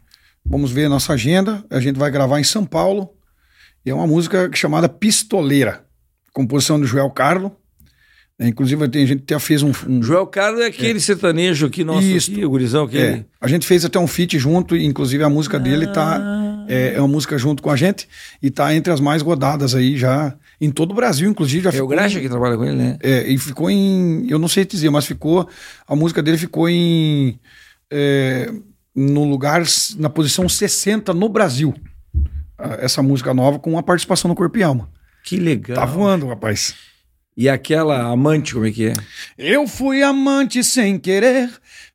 Vamos ver a nossa agenda. A gente vai gravar em São Paulo. E é uma música chamada Pistoleira, composição do Joel Carlo. É, inclusive, a gente até fez um. um- Joel Carlos é aquele sertanejo aqui, nosso Isso. aqui, o gurizão, aquele... é, a gente fez até um feat junto, e inclusive a música dele tá. É, é uma música junto com a gente e tá entre as mais rodadas aí já em todo o Brasil, inclusive. Já É o ficou- Graxa que trabalha com ele, né? É, e ficou em. Eu não sei te dizer, mas ficou. A música dele ficou em. é, no lugar. Na posição 60 no Brasil. Essa música nova com a participação no Corpo e Alma. Que legal. Tá voando, rapaz. E aquela amante, como é que é? Eu fui amante sem querer.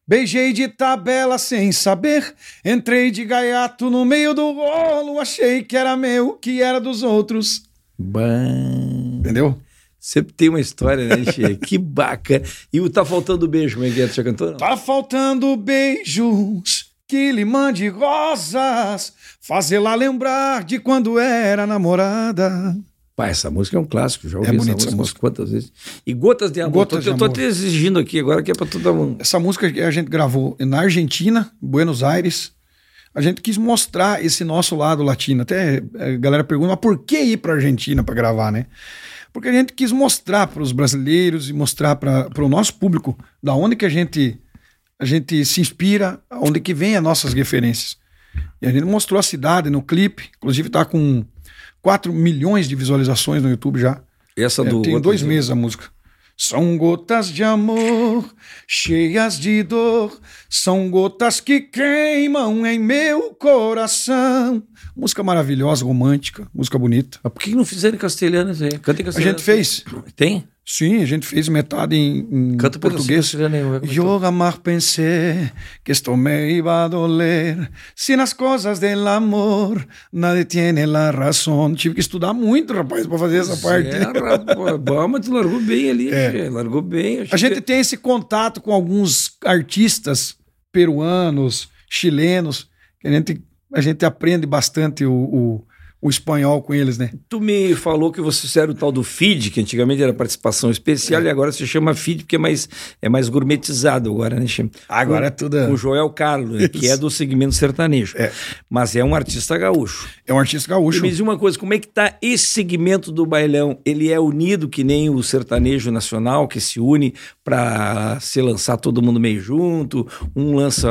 Beijei de tabela sem saber. Entrei de gaiato no meio do rolo. Achei que era meu, que era dos outros. Bam. Entendeu? Sempre tem uma história, né, Che? que bacana. E o Tá Faltando Beijo, como é que é? Tu já cantou? Não? Tá faltando beijos que lhe mande rosas, fazê-la lembrar de quando era namorada. Pá, essa música é um clássico, já ouvi É essa, música, essa música. quantas vezes. E Gotas de Amor. Gotas tô, de eu tô Amor. te exigindo aqui agora que é tu dar um. Essa música a gente gravou na Argentina, Buenos Aires. A gente quis mostrar esse nosso lado latino. Até eh, a galera pergunta, mas por que ir para Argentina para gravar, né? Porque a gente quis mostrar para os brasileiros e mostrar para o nosso público da onde que a gente a gente se inspira, onde que vem as nossas referências. E a gente mostrou a cidade no clipe, inclusive tá com 4 milhões de visualizações no YouTube já. Essa É, do. tem Gotas dois meses a música. São gotas de amor, cheias de dor, são gotas que queimam em meu coração. Música maravilhosa, romântica, música bonita. Mas por que não fizeram em castelhano isso aí? Canta em A castelhano. gente fez, Tem? Sim, a gente fez metade em, em em português. ver como é que que esto me iba a doler. Si nas cosas del amor nadie tiene la razón. Tive que estudar muito, rapaz, para fazer essa parte. É, rapaz, mas tu largou bem ali, É. largou bem. A gente tem esse contato com alguns artistas peruanos, chilenos, que a gente, a gente aprende bastante o, o, o espanhol com eles, né? Tu me falou que vocês fizeram o tal do feed, que antigamente era participação especial, e agora se chama feed porque é mais, é mais gourmetizado agora, né? Agora é Com- tudo- o Joel Carlos, né, que é do segmento sertanejo. É. Mas é um artista gaúcho. É um artista E gaúcho. me diz uma coisa, como é que tá esse segmento do bailão? Ele é unido que nem o sertanejo nacional, que se une para se lançar todo mundo meio junto, um lança,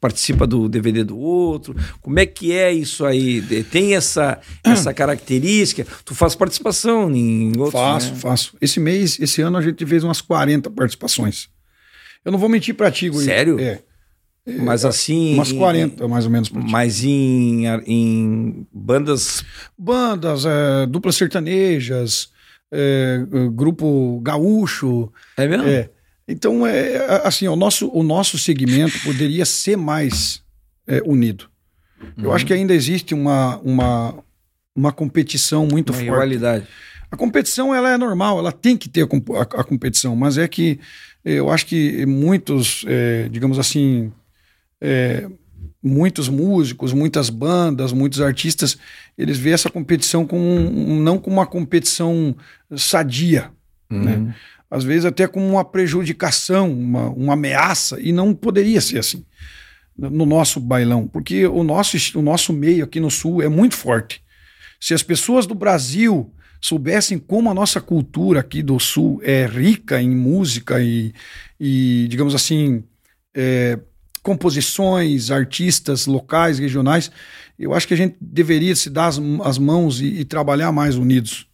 participa do DVD do outro. Como é que é isso aí? Tem essa, essa característica? Tu faz participação em outros, Faço, né? faço. Esse mês, esse ano, a gente fez umas 40 participações. Eu não vou mentir pra ti, Guri. Sério? É. Mas assim... Umas em- 40, mais ou menos. Pra ti. Mas em, em bandas... Bandas, é, duplas sertanejas, é, é, grupo gaúcho. É mesmo? É. Então, é, assim, o nosso, o nosso segmento poderia ser mais é, unido. Eu Uhum. acho que ainda existe uma, uma, uma competição muito Uma forte. rivalidade. A competição ela é normal, ela tem que ter a, a- a competição, mas é que eh, eu acho que muitos, eh, digamos assim, eh, muitos músicos, muitas bandas, muitos artistas, eles veem essa competição como um- não como uma competição sadia, né? às vezes até como uma prejudicação, uma, uma ameaça, e não poderia ser assim no nosso bailão, porque o nosso, o nosso meio aqui no Sul é muito forte. Se as pessoas do Brasil soubessem como a nossa cultura aqui do Sul é rica em música e, e digamos assim, é, composições, artistas locais, regionais, eu acho que a gente deveria se dar as, as mãos e, e trabalhar mais unidos.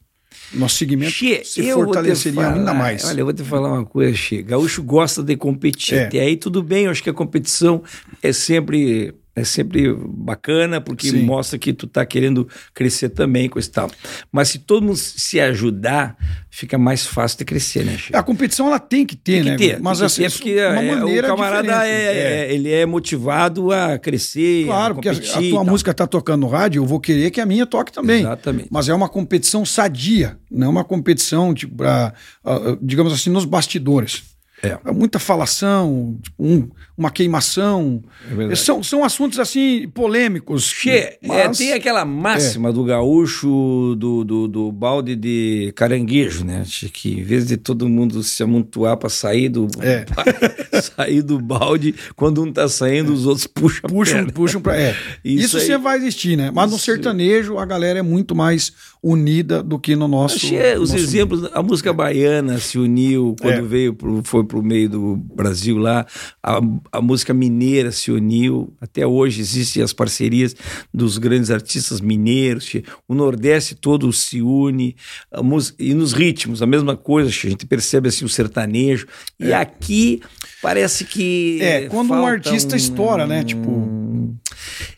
Nosso segmento Che, se fortaleceria falar- ainda mais. Olha, eu vou te falar uma coisa, Che. Gaúcho gosta de competir. É. Até aí tudo bem, eu acho que a competição é sempre, é sempre bacana, porque Sim. mostra que tu tá querendo crescer também com esse tal. Mas se todo mundo se ajudar, fica mais fácil de crescer, né, Che? A competição ela tem que ter, Tem que né? ter, Mas assim, ter, porque uma é, maneira o camarada diferente. é, é- ele é motivado a crescer, Claro, a porque a, competir a tua música tá tocando no rádio, eu vou querer que a minha toque também. Exatamente. Mas é uma competição sadia, não é uma competição, tipo, pra, ah, digamos assim, nos bastidores. É. muita falação, tipo, um- uma queimação. É são, são assuntos assim polêmicos. É, mas- tem aquela máxima do gaúcho do, do, do balde de caranguejo, né? Que em vez de todo mundo se amontoar para sair do É. sair do balde, quando um tá saindo, os outros puxam puxam, perna. puxam para é. Isso Isso, aí- sempre vai existir, né? Mas no sertanejo a galera é muito mais unida do que no nosso. Che, os nosso- exemplos, a música baiana se uniu quando É. veio pro, foi pro meio do Brasil lá, a, a música mineira se uniu, até hoje existem as parcerias dos grandes artistas mineiros, o Nordeste todo se une, música, e nos ritmos, a mesma coisa, a gente percebe assim o sertanejo, e aqui parece que É, quando um artista estoura, né? Tipo,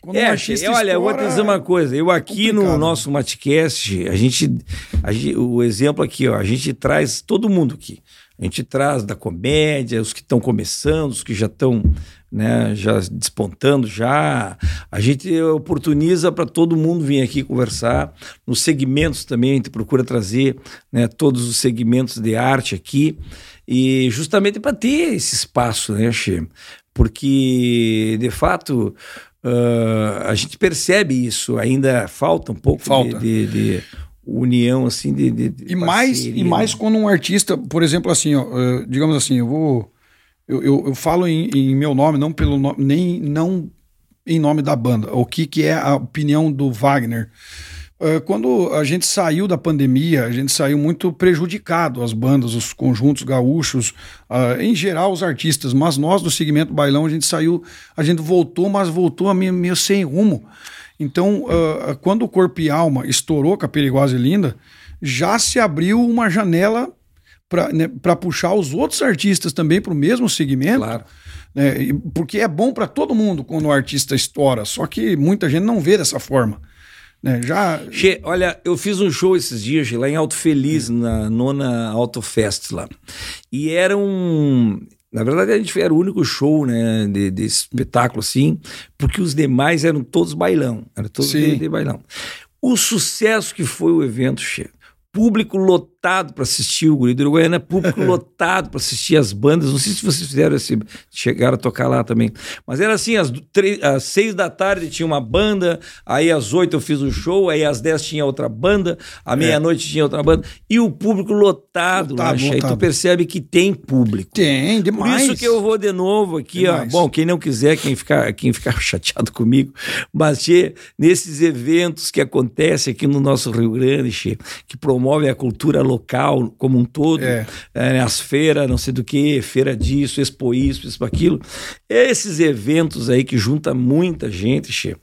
Quando um é, artista che, olha, eu vou te dizer uma coisa. Eu aqui no complicado. nosso Matcast, a gente, a gente- o exemplo aqui, ó, a gente traz todo mundo aqui. A gente traz da comédia, os que estão começando, os que já estão, né, já despontando já. A gente oportuniza para todo mundo vir aqui conversar. Nos segmentos também a gente procura trazer, né, todos os segmentos de arte aqui e justamente para ter esse espaço, né, Che? Porque de fato ah, a gente percebe isso. Ainda falta um pouco Falta. de, de- de- união assim de, de, de E mais, parceria, e mais né? quando um artista, por exemplo, assim, ó, eh, digamos assim, eu vou. Eu, eu, eu falo em, em meu nome, não pelo nome, nem não em nome da banda. O que, que é a opinião do Wagner? Eh, Quando a gente saiu da pandemia, a gente saiu muito prejudicado, as bandas, os conjuntos gaúchos, ah, em geral os artistas, mas nós do segmento bailão, a gente saiu, a gente voltou, mas voltou a meio, meio sem rumo. Então, ah, quando o Corpo e Alma estourou com a Perigosa e Linda, já se abriu uma janela para puxar os outros artistas também para o mesmo segmento. Claro. né? Porque é bom para todo mundo quando o artista estoura, só que muita gente não vê dessa forma. né? Já. Che, olha, eu fiz um show esses dias lá em Alto Feliz, na nona Autofest lá. E era um. Na verdade, a gente era o único show, né, de, de espetáculo assim, porque os demais eram todos bailão. Era todos de, de bailão. O sucesso que foi o evento, Che. Público lotado para assistir o Guri do Uruguaiana, público lotado para assistir as bandas. Não sei se vocês fizeram esse, chegaram a tocar lá também. Mas era assim: às, seis da tarde tinha uma banda, aí às oito eu fiz um show, aí às dez tinha outra banda, à meia-noite tinha outra banda, e o público lotado, lá, Lotado. Aí tu lotado. percebe que tem público. Tem, Por demais. isso que eu vou de novo aqui, ó. Demais. Bom, quem não quiser, quem ficar, quem ficar chateado comigo, mas che, nesses eventos que acontecem aqui no nosso Rio Grande, che, que promovem a cultura local como um todo, É. é, as feiras, não sei do que, feira disso, expo isso, expo aquilo, esses eventos aí que junta muita gente, che,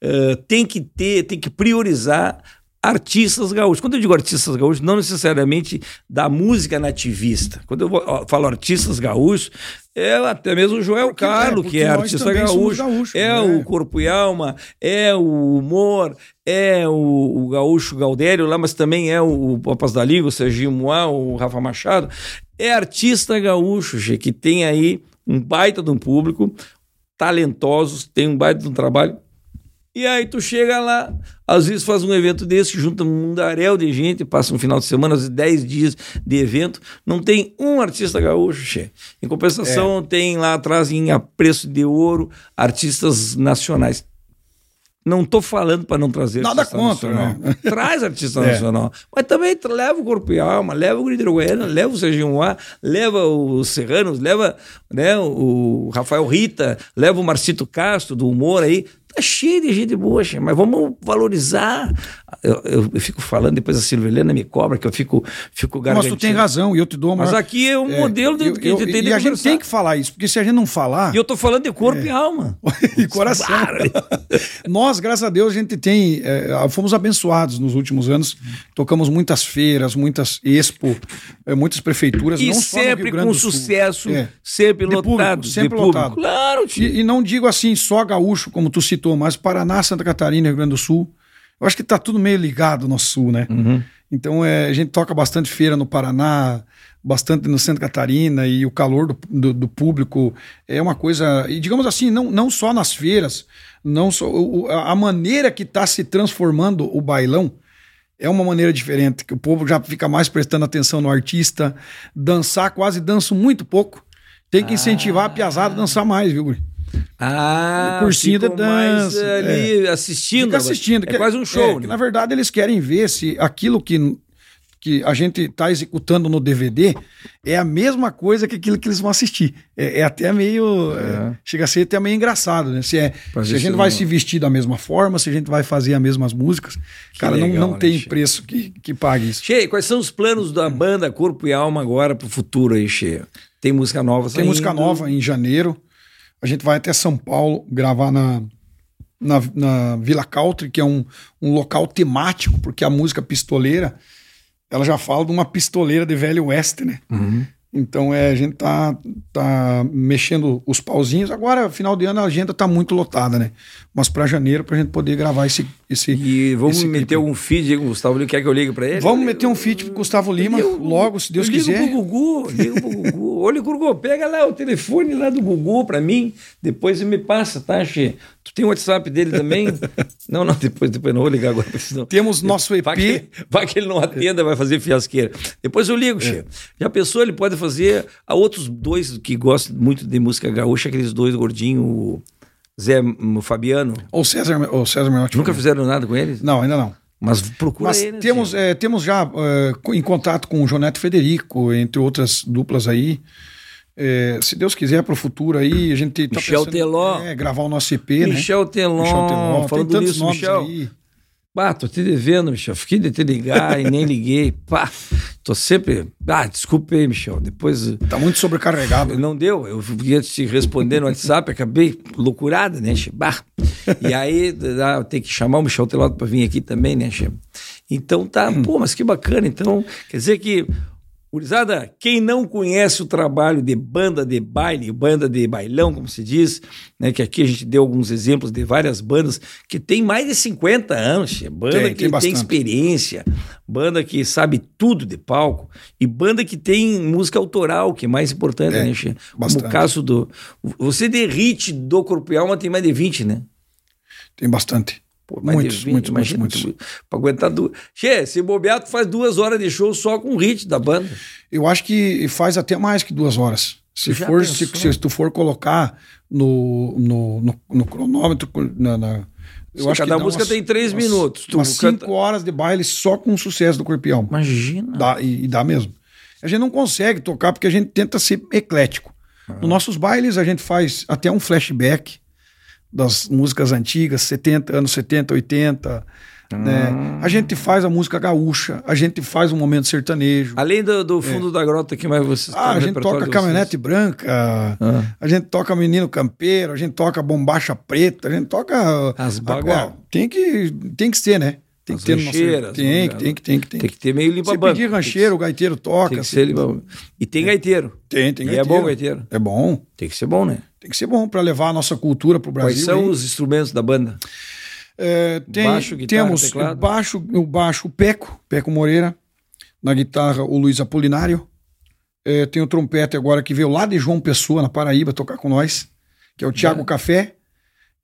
eh, tem que ter, tem que priorizar artistas gaúchos. Quando eu digo artistas gaúchos, não necessariamente da música nativista. Quando eu vou- ó, falo artistas gaúchos, é até mesmo o Joel Porque- Carlo, é, que é artista gaúcho, é né? o Corpo e Alma, é o Humor, é o, o gaúcho Galdério lá, mas também é o, o Papas da Liga, o Serginho Moá, o Rafa Machado. É artista gaúcho, Gê, que tem aí um baita de um público, talentosos, tem um baita de um trabalho. E aí tu chega lá, às vezes faz um evento desse, junta um mundaréu de gente, passa um final de semana, às vezes 10 dias de evento, não tem um artista gaúcho, che. Em compensação, tem lá atrás em a preço de ouro artistas nacionais. Não tô falando para não trazer Nada artista contra, nacional. né? Traz artista É. nacional. Mas também leva o Corpo e Alma, leva o Grito Goiânia, leva o Serginho Moá, leva os Serranos, leva né, o Rafael Rita, leva o Marcito Castro, do humor aí. Tá cheio de gente boa, mas vamos valorizar. Eu, eu- eu fico falando, depois a Silvia Helena me cobra, que eu fico, fico Mas tu tem razão, e eu te dou uma. Mas aqui é um modelo de- eu- que a gente eu- tem de E a gente tem que falar isso, porque se a gente não falar. E eu tô falando de corpo e alma. e coração. Nós, graças a Deus, a gente tem. é, fomos abençoados nos últimos anos. Tocamos muitas feiras, muitas expo, é, muitas prefeituras. E sempre com sucesso, É. sempre De lotado. público, de sempre lotado. Claro, tio. E, e não digo assim só gaúcho, como tu citou, mas Paraná, Santa Catarina, Rio Grande do Sul. Eu acho que tá tudo meio ligado no sul, né? Uhum. Então é, a gente toca bastante feira no Paraná, bastante no Santa Catarina, e o calor do, do, do público é uma coisa. E digamos assim, não, não só nas feiras, não só. o- a maneira que está se transformando o bailão é uma maneira diferente, que o povo já fica mais prestando atenção no artista. Dançar, quase danço muito pouco. Tem que incentivar a piazada a dançar mais, viu, Guri? Ah, cursinho de mais dança, ali assistindo. Fica assistindo. É que- quase um show, é, que, né? Na verdade, eles querem ver se aquilo que, que a gente está executando no DVD é a mesma coisa que aquilo que eles vão assistir. É, é até meio. é, chega a ser até meio engraçado, né? Se, é, se a gente não- vai se vestir da mesma forma, se a gente vai fazer as mesmas músicas. cara, não, legal, não né, tem Chico? preço que, que pague isso. Cheio, quais são os planos da banda Corpo e Alma agora pro futuro aí, Cheio? Tem música nova Tem música nova em janeiro. A gente vai até São Paulo gravar na, na, na Vila Country, que é um, um local temático, porque a música pistoleira ela já fala de uma pistoleira de velho oeste, né? Uhum. Então é, a gente tá, tá mexendo os pauzinhos. Agora, final de ano, a agenda tá muito lotada, né? Mas para janeiro, pra gente poder gravar esse. esse E vamos esse meter clipe. um feed aí com o Gustavo Lima. Quer que eu ligue pra ele? Vamos meter um feat pro Gustavo Lima, Eu- logo, se Deus eu ligo quiser. pro Gugu, ligo pro Gugu. Olha, Gugu, pega lá o telefone lá do Gugu pra mim, depois me passa, tá, Che? Tu tem o WhatsApp dele também? não, não, depois, depois não vou ligar agora, senão... Temos nosso EP. Vai que, vai que ele não atenda, vai fazer fiasqueira. Depois eu ligo, Che. Já pensou, ele pode fazer... Há outros dois que gostam muito de música gaúcha, aqueles dois gordinhos, o Zé Fabiano. Ou César, ou César Menotti. Nunca fizeram nada com eles? Não, ainda não. Mas procura Mas aí, né, temos, é, temos já co- em contato com o Joneto Federico, entre outras duplas aí. É, se Deus quiser, para o futuro aí, a gente tá Michel pensando, Teló. É, gravar o nosso EP, né? Michel Telon, Michel Teló. Tem falando nisso, Michel. aí. Ah, tô te devendo, Michel. Fiquei de te ligar e nem liguei. Pá, tô sempre. Ah, desculpa aí, Michel. Depois. Tá muito sobrecarregado. Não deu, eu ia te responder no WhatsApp, acabei loucurada, né, che? Bah. E aí ah, tem que chamar o Michel Telado para vir aqui também, né, che? Então tá, pô, mas que bacana. Então, quer dizer que, Urizada, quem não conhece o trabalho de banda de baile, banda de bailão, como se diz, né, que aqui a gente deu alguns exemplos de várias bandas que tem mais de 50 anos, banda Tem, que tem tem, experiência, banda que sabe tudo de palco e banda que tem música autoral, que é mais importante, É, né, che? Como bastante. o caso do. Você de hit do Corpo e Alma tem mais de 20, né? Tem bastante. Pô, Muitos, de 20, muitos, imagina, muitos, tu- Pra aguentar duas. Che, se bobear, tu faz duas horas de show só com hit da banda. Eu acho que faz até mais que duas horas. Se, Já for, se, se tu for colocar no, no, no, no cronômetro, na, na- eu Sim, acho que cada dá música tem três umas- minutos. Tu umas canta- cinco horas de baile só com o sucesso do Corpião. Imagina. Dá, e, e dá mesmo. A gente não consegue tocar porque a gente tenta ser eclético. Ah. Nos nossos bailes, a gente faz até um flashback das músicas antigas, 70, anos 70, 80. Né? Ah. A gente faz a música gaúcha, a gente faz um momento sertanejo. Além do, do fundo da grota, que mais vocês É. Ah, a gente toca caminhonete branca, Ah. a gente toca menino campeiro, a gente toca bombacha preta, a gente toca. As Ah, baga- ó, Tem que, tem que ser, né? Tem As que ter rancheiras, Tem, né? que, tem que, tem que, tem Tem que ter meio limpa Se pedir rancheiro, o gaiteiro toca. Tem que se- ser limpa E tem gaiteiro. Tem, tem E é gaiteiro. bom gaiteiro. É bom. Tem que ser bom, né? Tem que ser bom para levar a nossa cultura para o Brasil. Quais são aí. os instrumentos da banda? É, tem, Baixo, guitarra, temos teclado? o baixo, o baixo o Peco, Peco Moreira. Na guitarra, o Luiz Apolinário. É, tem o trompete agora que veio lá de João Pessoa, na Paraíba, tocar com nós, que é o Thiago É. Café.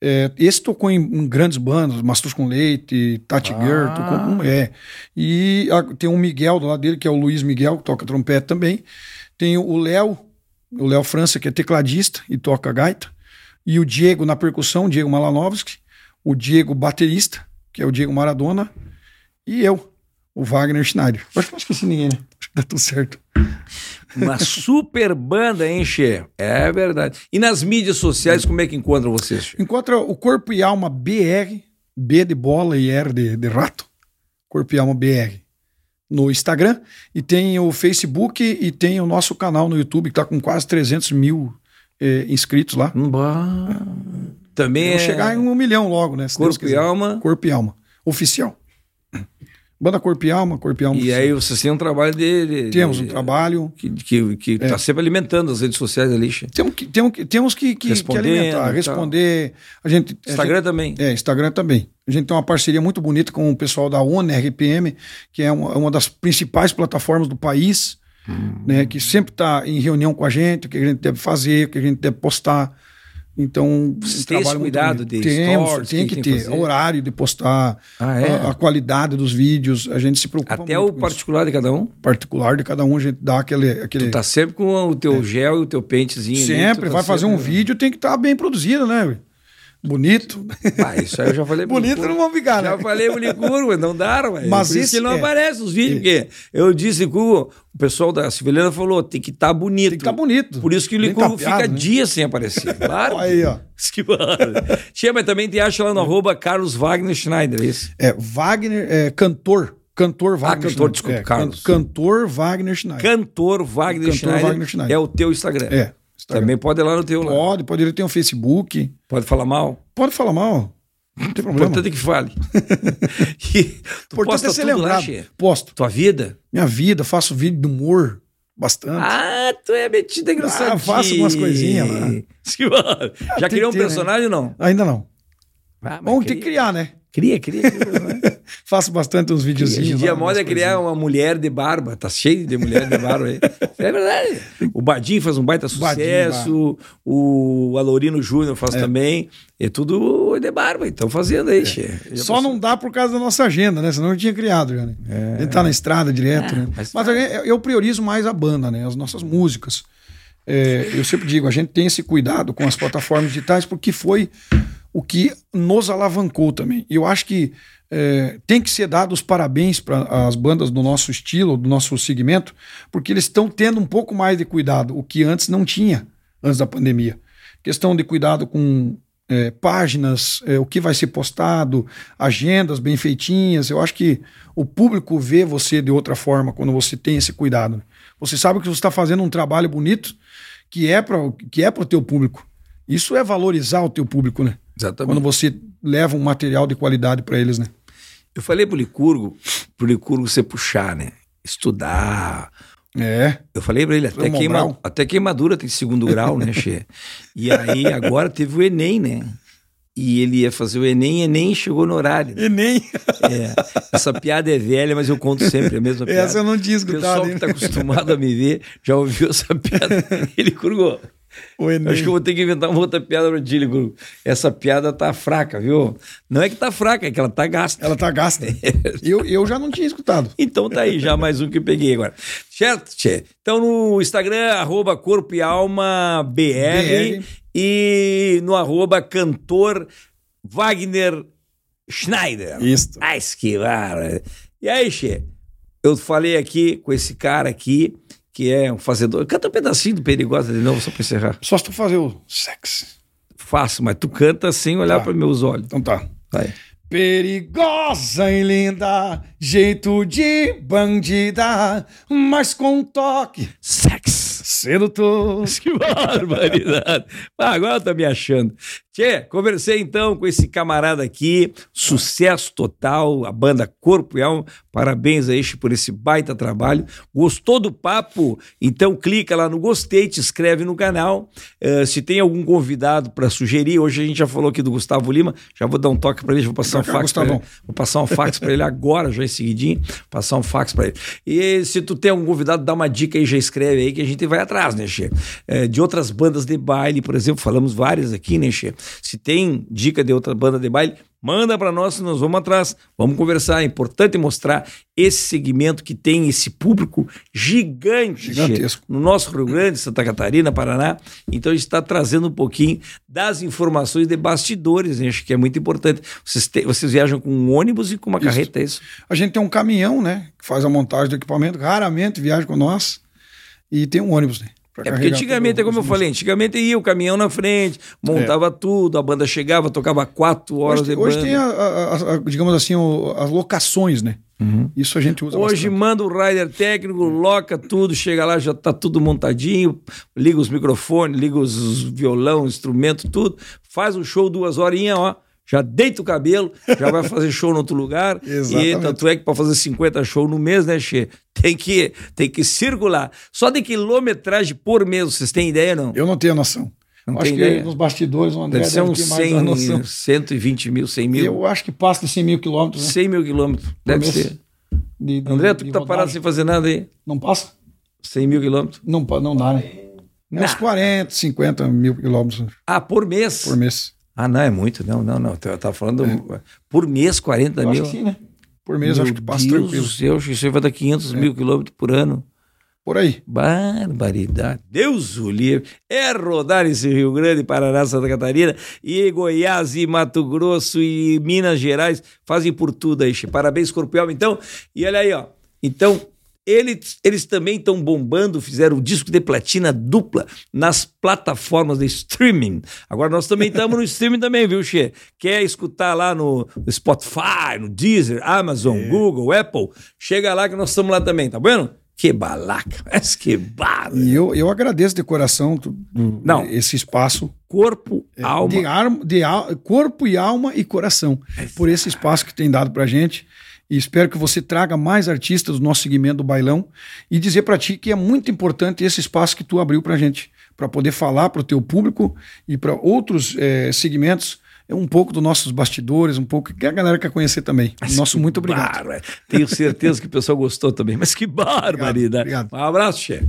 É, esse tocou em, em grandes bandas, Mastus com Leite, Tati Ah. Girl, tocou com. É. E a- tem um Miguel do lado dele, que é o Luiz Miguel, que toca trompete também. Tem o Léo, o Léo França, que é tecladista e toca gaita. E o Diego na percussão, Diego Malanovski. O Diego baterista, que é o Diego Maradona. E eu, o Wagner Schneider. Acho que não esqueci ninguém, né? Acho que tá tudo certo. Uma super banda, hein, Che? É verdade. E nas mídias sociais, como é que encontram vocês, Che? Encontra o Corpo e Alma BR, B de bola e R de, de rato. Corpo e Alma BR. No Instagram. E tem o Facebook e tem o nosso canal no YouTube, que tá com quase 300 mil eh, inscritos lá. Bah. Também Vamos é chegar em um milhão logo, né? se Corpo e. Alma. Corpo e Alma. Oficial. Banda Corpo e Alma, Corpo e Alma. E oficial. aí vocês têm um trabalho de... de- Temos de- um trabalho. Que, que, que tá sempre alimentando as redes sociais ali, Che. Temos que, temos que, temos que, que, que alimentar, tal. responder. A gente, a Instagram gente- também. É, Instagram também. A gente tem uma parceria muito bonita com o pessoal da ONU RPM, que é uma, uma das principais plataformas do país, Hum. né, que sempre está em reunião com a gente, o que a gente deve fazer, o que a gente deve postar. Então, Vocês têm esse cuidado de Temos, stories, tem que tem ter fazer? horário de postar, Ah, é? a, a qualidade dos vídeos, a gente se preocupa Até o com isso. particular de cada um. particular de cada um, a gente dá aquele... aquele... Tu tá sempre com o teu gel e o teu pentezinho. ali, Sempre, tá vai fazer um sempre- vídeo, tem que estar bem produzido, né? Bonito. Ah, isso aí eu já falei. Bonito não vão ficar, né? Já falei pro Licurgo, mas não dá, mas Mas isso que não é- aparece os vídeos, porque eu disse, Licurgo, o pessoal da Civilena falou, tem que estar bonito. Tem que estar bonito. Por isso que o Licurgo fica né? dias sem aparecer. Claro. Aí, ó. Que. Tia, mas também te acha lá no arroba Carlos Wagner Schneider, é isso? É, Wagner, é, cantor. Cantor Wagner cantor, Schneider. desculpa, É, Carlos. can- Cantor Wagner Schneider. Cantor Wagner, Cantor Schneider, Wagner Schneider. é o teu Instagram. É. Instagram. Também pode ir lá no teu lá. Pode, pode. Ele tem um Facebook. Pode falar mal. Pode falar mal. Não tem O problema. importante é que fale. e tu O importante é ser lá, lembrado. Che? Posto. Tua vida? Minha vida, faço vídeo de humor. Bastante. Ah, tu é metida engraçadinha. Ah, faço umas coisinhas lá. Bom. Já criou um né? personagem ou não? Ainda não. Ah, Bom, tem que criar, né? Cria, cria. cria né? Faço bastante uns Hoje videozinhos. em dia a moda é criar uma mulher de barba. Tá cheio de mulher de barba aí. É verdade. O Badinho faz um baita sucesso. o Alorino Júnior faz também. É tudo de barba. Então fazendo aí, che. Já Só passou. não dá por causa da nossa agenda, né? Senão eu tinha criado já, né? A gente tá na estrada direto, né? É. mas Mas, eu, eu priorizo mais a banda, né? As nossas músicas. É, eu sempre digo, a gente tem esse cuidado com as plataformas digitais porque foi o que nos alavancou também. Eu acho que é, tem que ser dado os parabéns para as bandas do nosso estilo, do nosso segmento, porque eles estão tendo um pouco mais de cuidado, o que antes não tinha, antes da pandemia. Questão de cuidado com é, páginas, é, o que vai ser postado, agendas bem feitinhas. Eu acho que o público vê você de outra forma quando você tem esse cuidado. Você sabe que você está fazendo um trabalho bonito que é para que é o teu público. Isso é valorizar o teu público, né? Exatamente. Quando você leva um material de qualidade para eles, né? Eu falei pro Licurgo, pro Licurgo você puxar, né? Estudar. É. Eu falei pra ele, até, Foi queima, até queimadura tem segundo grau, né, Che? E aí agora teve o Enem, né? E ele ia fazer o Enem, Enem chegou no horário. né? E nem. É, essa piada é velha, mas eu conto sempre a mesma piada. Essa eu não tinha O pessoal escutado. que hein? tá acostumado a me ver já ouviu essa piada. Ele curgou. Acho que eu vou ter que inventar uma outra piada ti, Licurgo. Essa piada tá fraca, viu? Não é que tá fraca, é que ela tá gasta. Ela tá gasta. eu, eu já não tinha escutado. Então tá aí, já mais um que eu peguei agora. Certo, Tchê? Então no Instagram, arroba Corpo e Alma BR, BR. e no arroba cantor Wagner Schneider. Isso. Ai, que vara. E aí, Che? Eu falei aqui com esse cara aqui, que é um fazedor. Canta um pedacinho do Perigosa de novo, só pra encerrar. Só se tu fazer o sexo. Faço, mas tu canta sem olhar Tá. para meus olhos. Então tá. Vai. Perigosa e linda, jeito de bandida, mas com toque Sex. sedutor. Que barbaridade. Ah, agora tá me achando. Tchê, conversei então com esse camarada aqui, sucesso total, a banda Corpo e Alma. Parabéns a este por esse baita trabalho. Gostou do papo? Então clica lá no gostei, te inscreve no canal. Eh, se tem algum convidado para sugerir, hoje a gente já falou aqui do Gustavo Lima, já vou dar um toque para ele, vou passar um fax para ele. Vou passar um fax para ele agora, já em seguidinho, passar um fax para ele. E se tu tem algum convidado, dá uma dica aí, já escreve aí que a gente vai atrás, né, Che? É, de outras bandas de baile, por exemplo, falamos várias aqui, né, Che? Se tem dica de outra banda de baile, manda para nós, nós vamos atrás, vamos conversar. É importante mostrar esse segmento que tem esse público gigante, Che, Gigantesco. no nosso Rio Grande, Santa Catarina, Paraná. Então a gente está trazendo um pouquinho das informações de bastidores, né? acho que é muito importante. Vocês, te- vocês viajam com um ônibus e com uma Isso. carreta, é isso? A gente tem um caminhão, né? Que faz a montagem do equipamento, raramente viaja com nós. E tem um ônibus, né? É porque antigamente, é como eu falei, antigamente ia o caminhão na frente, montava tudo, a banda chegava, tocava quatro horas Hoje, de hoje banda. tem, a- a- a- digamos assim, o- as locações, né? Isso a gente usa Hoje bastante. manda o rider técnico, loca tudo, chega lá, já tá tudo montadinho, liga os microfones, liga os, os violão, instrumento, tudo, faz o show duas horinhas, ó. Já deita o cabelo, já vai fazer show no outro lugar. E Exatamente. tanto é que para fazer 50 shows no mês, né, Che? Tem que, tem que circular. Só de quilometragem por mês, vocês têm ideia, não? Eu não tenho noção. Não acho que ideia? nos bastidores o André Deve ser deve uns noção. 100, 120 mil, 100 mil. Eu acho que passa de 100 mil quilômetros, né? 100 mil quilômetros. Deve mês. ser. De, de- André, tu que tá rodagem. parado sem fazer nada aí. Não passa? 100 mil quilômetros. Não, não dá, né? Uns 40, 50 mil quilômetros Ah, por mês? por mês. Ah, não, é muito. Não, não, não. Eu tava falando por mês, 40 Eu mil. acho que sim, né? Por mês Meu acho que passa Deus tranquilo. É. do céu, vai dar 500 mil quilômetros por ano. Por aí. Barbaridade. Deus o livre. É rodar esse Rio Grande, Paraná, Santa Catarina, e Goiás, e Mato Grosso, e Minas Gerais. Fazem por tudo aí. che. Parabéns, Corpial. Então, e olha aí, ó. Então, eles, eles também estão bombando, fizeram o disco de platina dupla nas plataformas de streaming. Agora nós também estamos no streaming também, viu, Che? Quer escutar lá no, Spotify, no Deezer, Amazon, É. Google, Apple? Chega lá que nós estamos lá também, tá vendo? Que balaca, mas que bala. E eu, eu agradeço de coração tu- Não. esse espaço. Corpo, alma. De, de al- corpo e alma e coração. Por esse espaço que tem dado pra gente. E espero que você traga mais artistas do nosso segmento do bailão e dizer pra ti que é muito importante esse espaço que tu abriu pra gente, Pra poder falar pro teu público e para outros eh, segmentos é um pouco dos nossos bastidores, um pouco que a galera quer conhecer também. Nosso muito obrigado. Bárbaro. Tenho certeza que o pessoal gostou também, mas que barbaridade. obrigado. Um abraço, chefe.